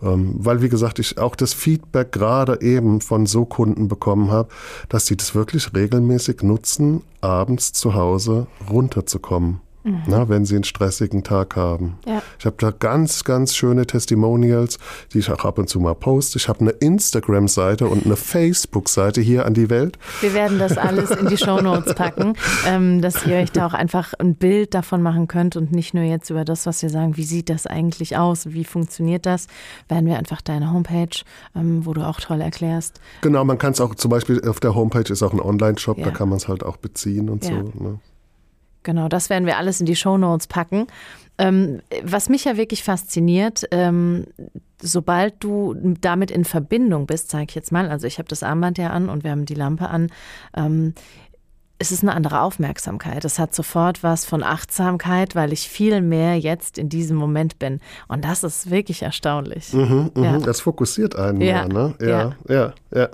ähm, weil, wie gesagt, ich auch das Feedback gerade eben von so Kunden bekommen habe, dass sie das wirklich regelmäßig nutzen, abends zu Hause runterzukommen mhm. na, wenn sie einen stressigen Tag haben. Ja. Ich habe da ganz, ganz schöne Testimonials, die ich auch ab und zu mal poste. Ich habe eine Instagram-Seite und eine Facebook-Seite hier an die Welt. Wir werden das alles in die Shownotes packen, ähm, dass ihr euch da auch einfach ein Bild davon machen könnt und nicht nur jetzt über das, was wir sagen, wie sieht das eigentlich aus, wie funktioniert das, werden wir einfach deine Homepage, ähm, wo du auch toll erklärst. Genau, man kann es auch zum Beispiel auf der Homepage ist auch ein Online-Shop, ja. da kann man es halt auch beziehen und ja. so. Ne? Genau, das werden wir alles in die Show Notes packen. Ähm, was mich ja wirklich fasziniert, ähm, sobald du damit in Verbindung bist, sage ich jetzt mal, also ich habe das Armband ja an und wir haben die Lampe an, ähm, es ist eine andere Aufmerksamkeit. Es hat sofort was von Achtsamkeit, weil ich viel mehr jetzt in diesem Moment bin. Und das ist wirklich erstaunlich. Mhm, mh, ja. Das fokussiert einen ja, mehr, ne? Ja, ja, ja. ja.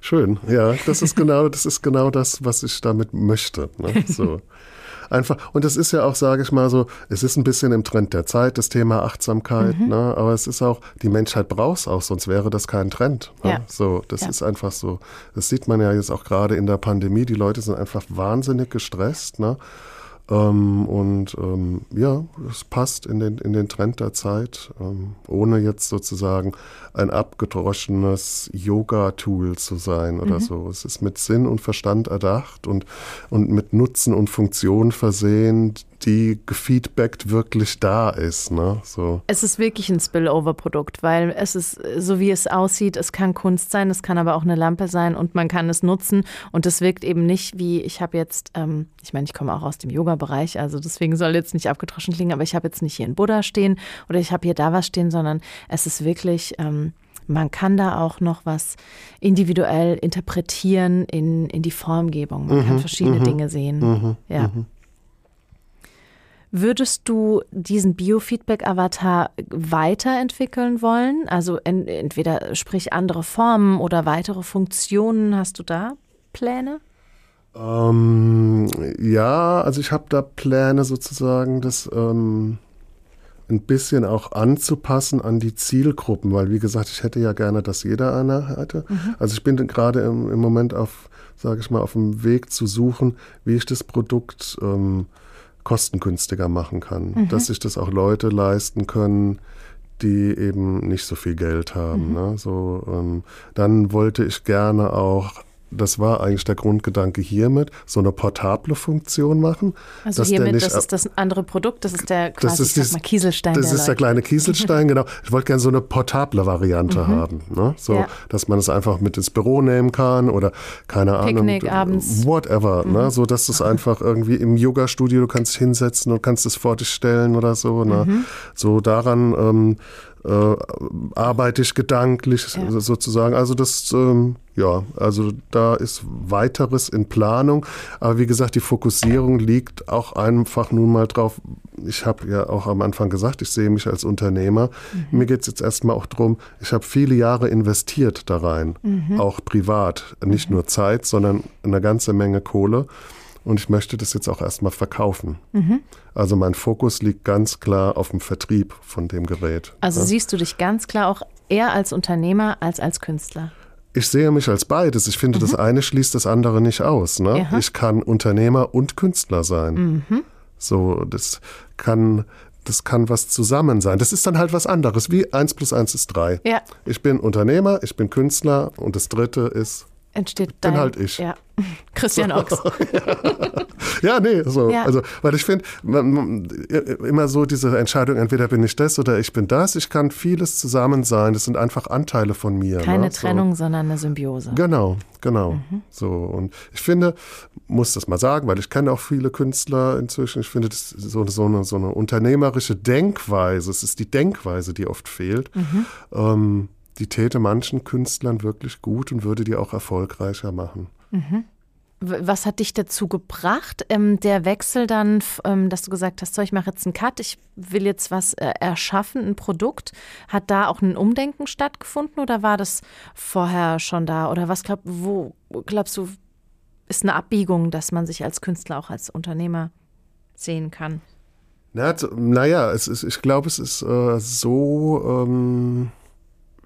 Schön. Ja, das ist genau, das ist genau das, was ich damit möchte. Ne? So einfach, und es ist ja auch, sage ich mal so, es ist ein bisschen im Trend der Zeit, das Thema Achtsamkeit, mhm. ne? aber es ist auch, die Menschheit braucht es auch, sonst wäre das kein Trend. Ne? Ja. So, das ja. ist einfach so. Das sieht man ja jetzt auch gerade in der Pandemie, die Leute sind einfach wahnsinnig gestresst, ne? Ähm, und ähm, ja, es passt in den, in den Trend der Zeit, ähm, ohne jetzt sozusagen ein abgedroschenes Yoga-Tool zu sein oder mhm. so. Es ist mit Sinn und Verstand erdacht und, und mit Nutzen und Funktion versehen, die gefeedbackt wirklich da ist. Ne? So. Es ist wirklich ein Spillover-Produkt, weil es ist, so wie es aussieht, es kann Kunst sein, es kann aber auch eine Lampe sein und man kann es nutzen und es wirkt eben nicht wie, ich habe jetzt, ähm, ich meine, ich komme auch aus dem Yoga-Bereich, also deswegen soll jetzt nicht abgedroschen klingen, aber ich habe jetzt nicht hier einen Buddha stehen oder ich habe hier da was stehen, sondern es ist wirklich... Ähm, man kann da auch noch was individuell interpretieren in, in die Formgebung. Man mhm, kann verschiedene mhm, Dinge sehen. Mhm, ja. Würdest du diesen Biofeedback-Avatar weiterentwickeln wollen? Also en entweder sprich andere Formen oder weitere Funktionen. Hast du da Pläne? Ähm, ja, also ich habe da Pläne sozusagen, das ähm, ein bisschen auch anzupassen an die Zielgruppen, weil wie gesagt, ich hätte ja gerne, dass jeder eine hätte. Mhm. Also ich bin gerade im, im Moment auf, sage ich mal, auf dem Weg zu suchen, wie ich das Produkt ähm, kostengünstiger machen kann, mhm. dass sich das auch Leute leisten können, die eben nicht so viel Geld haben. Mhm. Ne? So, ähm, dann wollte ich gerne auch das war eigentlich der Grundgedanke hiermit, so eine portable Funktion machen. Also hiermit, nicht, das ist das andere Produkt, das ist der quasi, das ist dies, mal, Kieselstein. Das der ist Leute. der kleine Kieselstein, genau. Ich wollte gerne so eine portable Variante mhm. haben, ne? so, ja. dass man es einfach mit ins Büro nehmen kann oder keine Picknick Ahnung, abends. whatever, ne? mhm. ne? so dass es einfach irgendwie im Yoga-Studio, du kannst hinsetzen und kannst es vor dich stellen oder so, ne? Mhm. so daran ähm, äh, arbeite ich gedanklich ja. sozusagen. Also das, ähm, ja, also da ist weiteres in Planung. Aber wie gesagt, die Fokussierung liegt auch einfach nun mal drauf. Ich habe ja auch am Anfang gesagt, ich sehe mich als Unternehmer. Mhm. Mir geht es jetzt erstmal auch darum, ich habe viele Jahre investiert da rein, mhm. auch privat. Nicht mhm. nur Zeit, sondern eine ganze Menge Kohle und ich möchte das jetzt auch erstmal verkaufen. Also mein Fokus liegt ganz klar auf dem Vertrieb von dem Gerät. Also ja. siehst du dich ganz klar auch eher als Unternehmer als als Künstler? Ich sehe mich als beides. Ich finde, mhm. das eine schließt das andere nicht aus. Ne? Ich kann Unternehmer und Künstler sein. Mhm. So, das kann, das kann was zusammen sein. Das ist dann halt was anderes, wie eins plus eins ist drei. Ja. Ich bin Unternehmer, ich bin Künstler und das dritte ist entsteht dein, Bin halt ich. Ja. Christian Ochs. ja. nee, so. Ja. Also, weil ich finde, immer so diese Entscheidung, entweder bin ich das oder ich bin das. Ich kann vieles zusammen sein. Das sind einfach Anteile von mir. Keine ne? Trennung, so. sondern eine Symbiose. Genau, genau. Mhm. So. Und ich finde, muss das mal sagen, weil ich kenne auch viele Künstler inzwischen. Ich finde, das ist so, so, eine, so eine unternehmerische Denkweise. Es ist die Denkweise, die oft fehlt. Mhm. Ähm, die täte manchen Künstlern wirklich gut und würde die auch erfolgreicher machen. Mhm. Was hat dich dazu gebracht, ähm, der Wechsel dann, ähm, dass du gesagt hast, so, ich mache jetzt einen Cut, ich will jetzt was äh, erschaffen, ein Produkt. Hat da auch ein Umdenken stattgefunden oder war das vorher schon da? Oder was glaub, wo glaubst du, ist eine Abbiegung, dass man sich als Künstler auch als Unternehmer sehen kann? naja, es ist, ich glaube, es ist äh, so. Ähm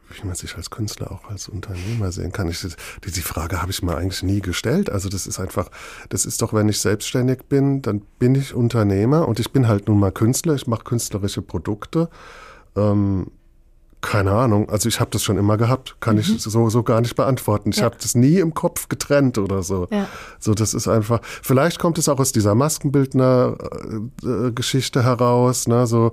wie man sich als Künstler auch als Unternehmer sehen kann. Ich, die, die Frage habe ich mir eigentlich nie gestellt. Also das ist einfach, das ist doch, wenn ich selbstständig bin, dann bin ich Unternehmer und ich bin halt nun mal Künstler, ich mache künstlerische Produkte. Ähm, keine Ahnung, also ich habe das schon immer gehabt, kann mhm. ich so, so gar nicht beantworten. Ich ja. habe das nie im Kopf getrennt oder so. Ja. So, das ist einfach, vielleicht kommt es auch aus dieser Maskenbildner-Geschichte heraus, ne, so,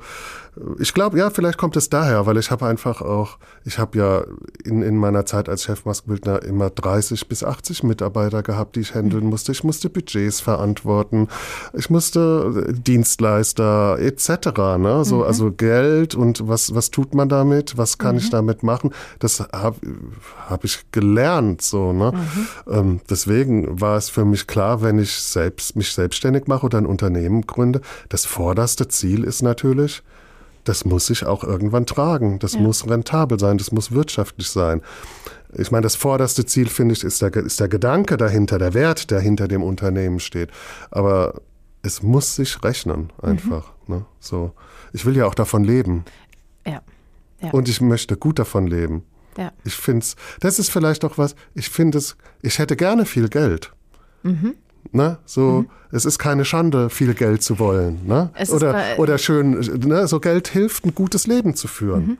ich glaube, ja, vielleicht kommt es daher, weil ich habe einfach auch, ich habe ja in, in meiner Zeit als Chefmaskenbildner immer 30 bis 80 Mitarbeiter gehabt, die ich handeln musste. Ich musste Budgets verantworten, ich musste Dienstleister etc. Ne? So, mhm. Also Geld und was, was tut man damit, was kann mhm. ich damit machen, das habe hab ich gelernt. So, ne? Mhm. Ähm, deswegen war es für mich klar, wenn ich selbst, mich selbstständig mache oder ein Unternehmen gründe, das vorderste Ziel ist natürlich, das muss sich auch irgendwann tragen. Das ja. muss rentabel sein, das muss wirtschaftlich sein. Ich meine, das vorderste Ziel, finde ich, ist der, ist der Gedanke dahinter, der Wert, der hinter dem Unternehmen steht. Aber es muss sich rechnen, einfach. Mhm. Ne? So. Ich will ja auch davon leben. Ja. ja. Und ich möchte gut davon leben. Ja. Ich finde es, das ist vielleicht auch was, ich finde es, ich hätte gerne viel Geld. Mhm. Ne? So, mhm. es ist keine Schande, viel Geld zu wollen. Ne? Oder, oder schön, ne? so Geld hilft, ein gutes Leben zu führen. Mhm.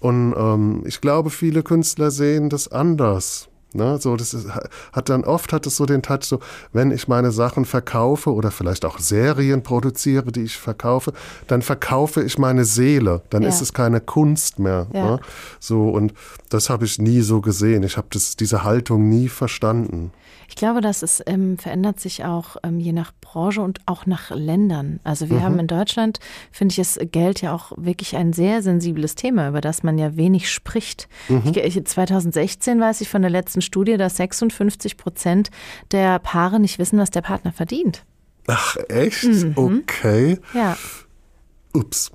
Und ähm, ich glaube, viele Künstler sehen das anders. Ne, so, das ist, hat dann oft hat es so den Touch, so, wenn ich meine Sachen verkaufe oder vielleicht auch Serien produziere, die ich verkaufe, dann verkaufe ich meine Seele. Dann ja. ist es keine Kunst mehr. Ja. Ne? So, und das habe ich nie so gesehen. Ich habe diese Haltung nie verstanden. Ich glaube, dass es ähm, verändert sich auch ähm, je nach Branche und auch nach Ländern. Also wir mhm. haben in Deutschland, finde ich, ist Geld ja auch wirklich ein sehr sensibles Thema, über das man ja wenig spricht. Mhm. Ich, 2016 weiß ich von der letzten Studie, dass 56 Prozent der Paare nicht wissen, was der Partner verdient. Ach, echt? Mhm. Okay. Ja. Ups.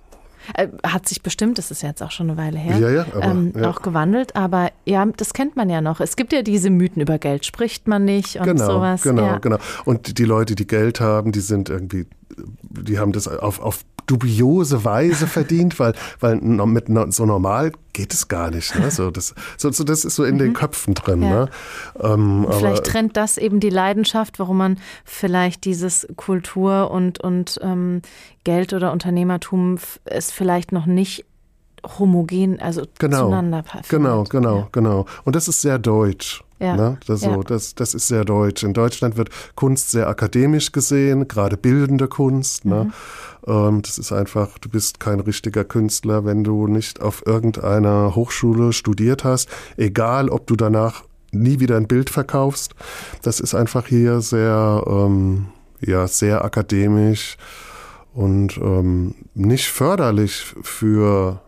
Äh, hat sich bestimmt, das ist jetzt auch schon eine Weile her, ja, ja, aber, ähm, ja. auch gewandelt. Aber ja, das kennt man ja noch. Es gibt ja diese Mythen über Geld spricht man nicht und genau, sowas. Genau, genau. Und die Leute, die Geld haben, die sind irgendwie, die haben das auf, auf dubiose Weise verdient, weil, weil mit so normal geht es gar nicht. Ne? So, das, so, so, das ist so in mhm. den Köpfen drin. Ja. Ne? Ähm, vielleicht trennt das eben die Leidenschaft, warum man vielleicht dieses Kultur und, und ähm, Geld oder Unternehmertum es vielleicht noch nicht homogen, also genau, zueinander Genau, genau, ja. genau. Und das ist sehr deutsch. Ja. Ne? Das, so, das, das ist sehr deutsch. In Deutschland wird Kunst sehr akademisch gesehen, gerade bildende Kunst. Ne? Mhm. Ähm, das ist einfach, du bist kein richtiger Künstler, wenn du nicht auf irgendeiner Hochschule studiert hast, egal ob du danach nie wieder ein Bild verkaufst. Das ist einfach hier sehr, ähm, ja, sehr akademisch und ähm, nicht förderlich für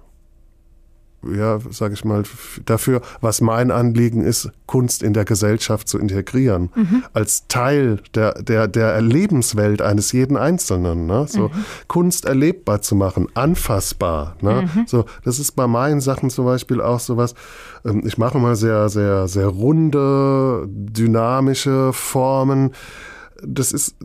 ja, sage ich mal, dafür, was mein Anliegen ist, Kunst in der Gesellschaft zu integrieren, mhm. als Teil der, der, der Lebenswelt eines jeden Einzelnen. Ne? So mhm. Kunst erlebbar zu machen, anfassbar. Ne? Mhm. So, das ist bei meinen Sachen zum Beispiel auch sowas. Ähm, ich mache mal sehr, sehr, sehr runde, dynamische Formen das ist,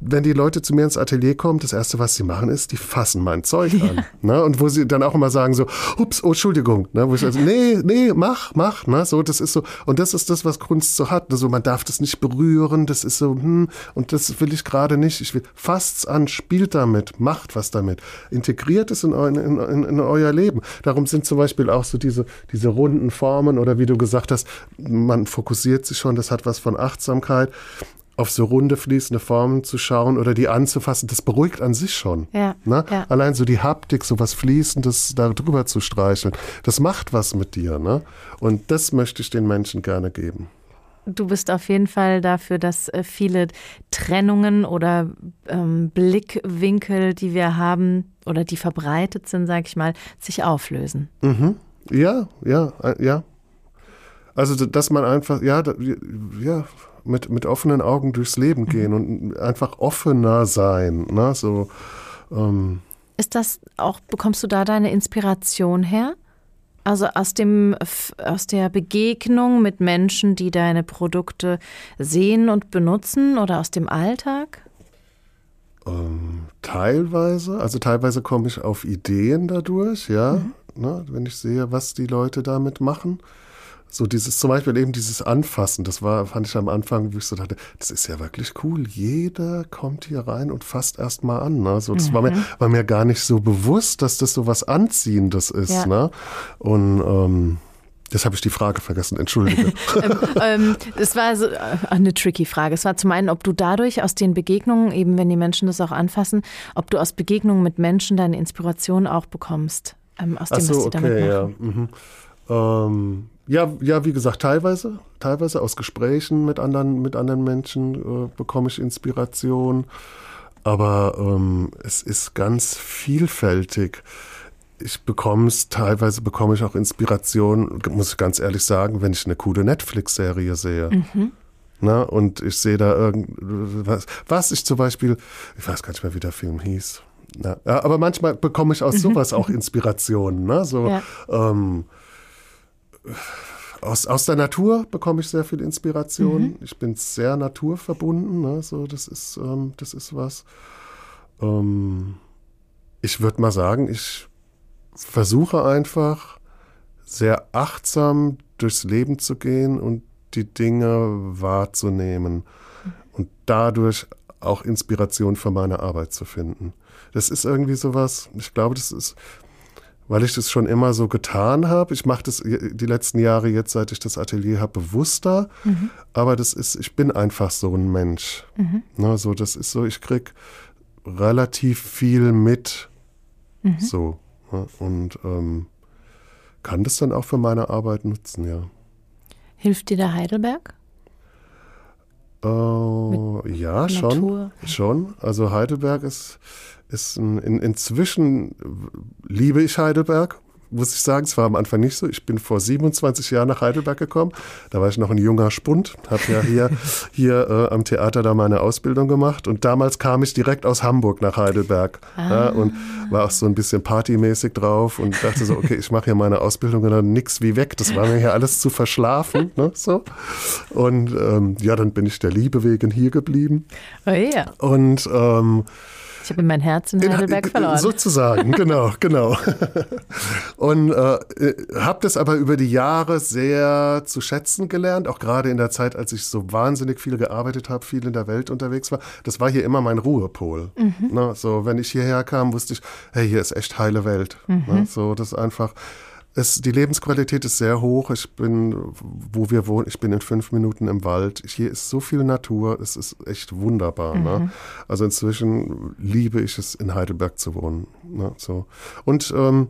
wenn die Leute zu mir ins Atelier kommen, das Erste, was sie machen, ist, die fassen mein Zeug an. Ne? Und wo sie dann auch immer sagen so, ups, oh, Entschuldigung. Ne? Wo ich also, nee, nee, mach, mach. Ne? So, das ist so, und das ist das, was Kunst so hat. Also man darf das nicht berühren, das ist so, hm, und das will ich gerade nicht. Ich will, fasst's an, spielt damit, macht was damit. Integriert es in, in, in, in euer Leben. Darum sind zum Beispiel auch so diese, diese runden Formen oder wie du gesagt hast, man fokussiert sich schon, das hat was von Achtsamkeit auf so runde fließende Formen zu schauen oder die anzufassen, das beruhigt an sich schon. Ja, ne? ja. Allein so die Haptik, so was Fließendes da drüber zu streicheln, das macht was mit dir. Ne? Und das möchte ich den Menschen gerne geben. Du bist auf jeden Fall dafür, dass äh, viele Trennungen oder ähm, Blickwinkel, die wir haben oder die verbreitet sind, sag ich mal, sich auflösen. Mhm. Ja, ja, äh, ja. Also, dass man einfach, ja, ja, mit, mit offenen Augen durchs Leben mhm. gehen und einfach offener sein. Ne? So, ähm. Ist das auch, bekommst du da deine Inspiration her? Also aus dem aus der Begegnung mit Menschen, die deine Produkte sehen und benutzen oder aus dem Alltag? Ähm, teilweise, also teilweise komme ich auf Ideen dadurch, ja, mhm. ne, wenn ich sehe, was die Leute damit machen. So dieses, zum Beispiel eben dieses Anfassen, das war, fand ich am Anfang, wo ich so dachte, das ist ja wirklich cool. Jeder kommt hier rein und fasst erstmal an. Ne? So, das mhm. war, mir, war mir gar nicht so bewusst, dass das so was Anziehendes ist. Ja. Ne? Und ähm, Jetzt habe ich die Frage vergessen, entschuldige. ähm, ähm, es war so, äh, eine tricky Frage. Es war zum einen, ob du dadurch aus den Begegnungen, eben wenn die Menschen das auch anfassen, ob du aus Begegnungen mit Menschen deine Inspiration auch bekommst. Ähm, aus dem, so, was sie okay, damit machen. Ja. Mhm. Ja, ja, wie gesagt, teilweise, teilweise aus Gesprächen mit anderen, mit anderen Menschen äh, bekomme ich Inspiration. Aber ähm, es ist ganz vielfältig. Ich bekomme es, teilweise bekomme ich auch Inspiration, muss ich ganz ehrlich sagen, wenn ich eine coole Netflix-Serie sehe. Mhm. Na, und ich sehe da irgendwas, was ich zum Beispiel, ich weiß gar nicht mehr, wie der Film hieß. Na, aber manchmal bekomme ich aus sowas auch Inspirationen. Ne? So, ja. ähm, aus, aus der Natur bekomme ich sehr viel Inspiration. Mhm. Ich bin sehr naturverbunden. Ne? So, das, ist, ähm, das ist was. Ähm, ich würde mal sagen, ich versuche einfach sehr achtsam durchs Leben zu gehen und die Dinge wahrzunehmen mhm. und dadurch auch Inspiration für meine Arbeit zu finden. Das ist irgendwie sowas, ich glaube, das ist weil ich das schon immer so getan habe. Ich mache das die letzten Jahre jetzt, seit ich das Atelier habe, bewusster. Mhm. Aber das ist, ich bin einfach so ein Mensch. Mhm. Ne, so, das ist so, ich krieg relativ viel mit. Mhm. So. Ne, und ähm, kann das dann auch für meine Arbeit nutzen, ja. Hilft dir der Heidelberg? Äh, ja, schon, schon. Also Heidelberg ist ist in, inzwischen liebe ich Heidelberg, muss ich sagen. Es war am Anfang nicht so. Ich bin vor 27 Jahren nach Heidelberg gekommen. Da war ich noch ein junger Spund, habe ja hier, hier äh, am Theater da meine Ausbildung gemacht. Und damals kam ich direkt aus Hamburg nach Heidelberg ah. ja, und war auch so ein bisschen partymäßig drauf und dachte so, okay, ich mache hier meine Ausbildung und dann nix wie weg. Das war mir hier alles zu verschlafen. Ne, so. Und ähm, ja, dann bin ich der Liebe wegen hier geblieben. Oh ja. Und ähm, ich habe mein Herz in Heidelberg verloren. Sozusagen, genau, genau. Und äh, habe das aber über die Jahre sehr zu schätzen gelernt, auch gerade in der Zeit, als ich so wahnsinnig viel gearbeitet habe, viel in der Welt unterwegs war. Das war hier immer mein Ruhepol. Mhm. Ne? So, wenn ich hierher kam, wusste ich, hey, hier ist echt heile Welt. Mhm. Ne? So, das ist einfach es, die Lebensqualität ist sehr hoch. Ich bin, wo wir wohnen, ich bin in fünf Minuten im Wald. Hier ist so viel Natur, es ist echt wunderbar. Ne? Mhm. Ne? Also inzwischen liebe ich es, in Heidelberg zu wohnen. Ne? So. Und ähm,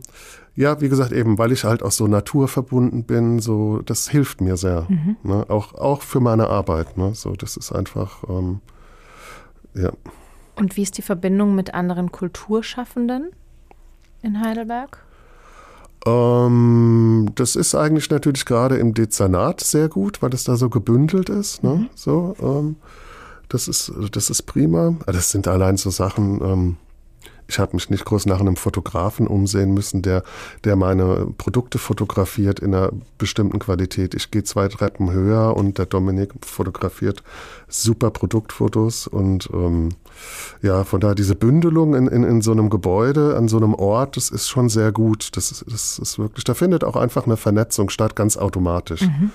ja, wie gesagt, eben, weil ich halt auch so naturverbunden bin, so, das hilft mir sehr. Mhm. Ne? Auch, auch für meine Arbeit. Ne? So, das ist einfach, ähm, ja. Und wie ist die Verbindung mit anderen Kulturschaffenden in Heidelberg? Ähm, das ist eigentlich natürlich gerade im Dezernat sehr gut, weil es da so gebündelt ist. Ne? Mhm. So, ähm, das ist, das ist prima. Das sind allein so Sachen, ähm, ich habe mich nicht groß nach einem Fotografen umsehen müssen, der, der meine Produkte fotografiert in einer bestimmten Qualität. Ich gehe zwei Treppen höher und der Dominik fotografiert super Produktfotos und ähm, ja, von daher diese Bündelung in, in, in so einem Gebäude, an so einem Ort, das ist schon sehr gut. Das das ist wirklich, da findet auch einfach eine Vernetzung statt, ganz automatisch. Mhm.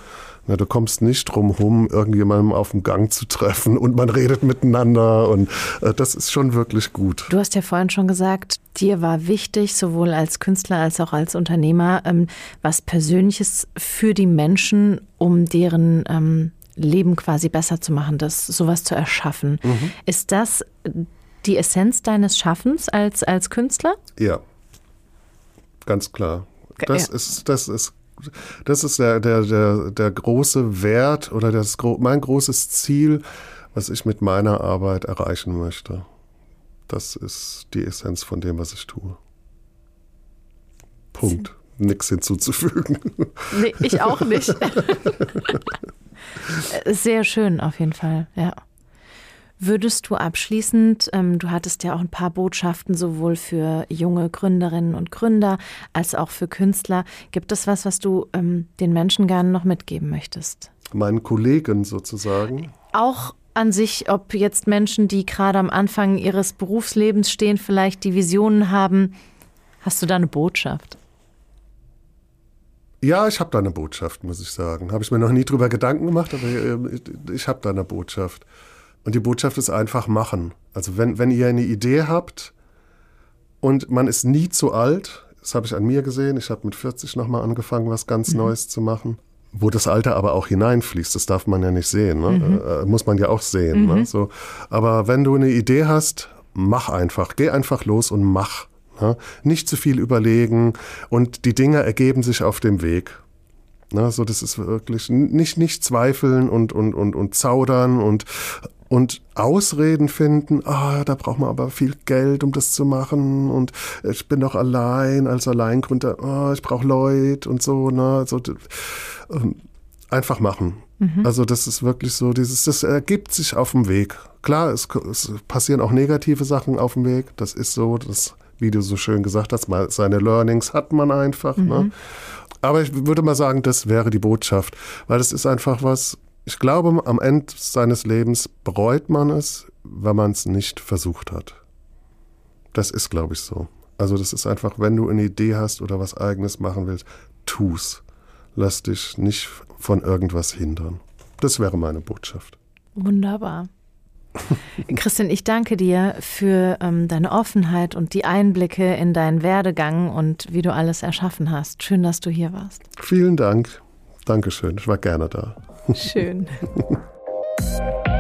Na, du kommst nicht drum rum, irgendjemandem auf dem Gang zu treffen und man redet miteinander und äh, das ist schon wirklich gut. Du hast ja vorhin schon gesagt, dir war wichtig, sowohl als Künstler als auch als Unternehmer, ähm, was Persönliches für die Menschen, um deren ähm, Leben quasi besser zu machen, das sowas zu erschaffen. Mhm. Ist das die Essenz deines Schaffens als, als Künstler? Ja, ganz klar. Das ja. ist, das ist das ist der, der, der, der große Wert oder das, mein großes Ziel, was ich mit meiner Arbeit erreichen möchte. Das ist die Essenz von dem, was ich tue. Punkt. nichts hinzuzufügen. Nee, ich auch nicht. Sehr schön auf jeden Fall, ja. Würdest du abschließend, ähm, du hattest ja auch ein paar Botschaften sowohl für junge Gründerinnen und Gründer als auch für Künstler. Gibt es was, was du ähm, den Menschen gerne noch mitgeben möchtest? Meinen Kollegen sozusagen. Auch an sich, ob jetzt Menschen, die gerade am Anfang ihres Berufslebens stehen, vielleicht die Visionen haben. Hast du da eine Botschaft? Ja, ich habe da eine Botschaft, muss ich sagen. Habe ich mir noch nie drüber Gedanken gemacht, aber äh, ich, ich habe da eine Botschaft. Und die Botschaft ist einfach machen. Also wenn, wenn ihr eine Idee habt und man ist nie zu alt, das habe ich an mir gesehen, ich habe mit 40 nochmal angefangen, was ganz mhm. Neues zu machen, wo das Alter aber auch hineinfließt, das darf man ja nicht sehen, ne? mhm. äh, muss man ja auch sehen. Ne? Mhm. Ne? So, aber wenn du eine Idee hast, mach einfach, geh einfach los und mach. Ne? Nicht zu viel überlegen und die Dinge ergeben sich auf dem Weg. Ne, so, das ist wirklich nicht, nicht zweifeln und, und, und, und zaudern und und Ausreden finden, ah, da braucht man aber viel Geld, um das zu machen und ich bin doch allein als Alleingründer, ah, ich brauche Leute und so, ne, so, ähm, einfach machen. Mhm. Also das ist wirklich so, dieses, das ergibt sich auf dem Weg. Klar, es, es, passieren auch negative Sachen auf dem Weg, das ist so, das, wie du so schön gesagt hast, mal seine Learnings hat man einfach, ne. mhm. ne. Aber ich würde mal sagen, das wäre die Botschaft, weil das ist einfach was, ich glaube, am Ende seines Lebens bereut man es, wenn man es nicht versucht hat. Das ist, glaube ich, so. Also das ist einfach, wenn du eine Idee hast oder was eigenes machen willst, tu's. Lass dich nicht von irgendwas hindern. Das wäre meine Botschaft. Wunderbar. Christian, ich danke dir für ähm, deine Offenheit und die Einblicke in deinen Werdegang und wie du alles erschaffen hast. Schön, dass du hier warst. Vielen Dank. Dankeschön. Ich war gerne da. Schön.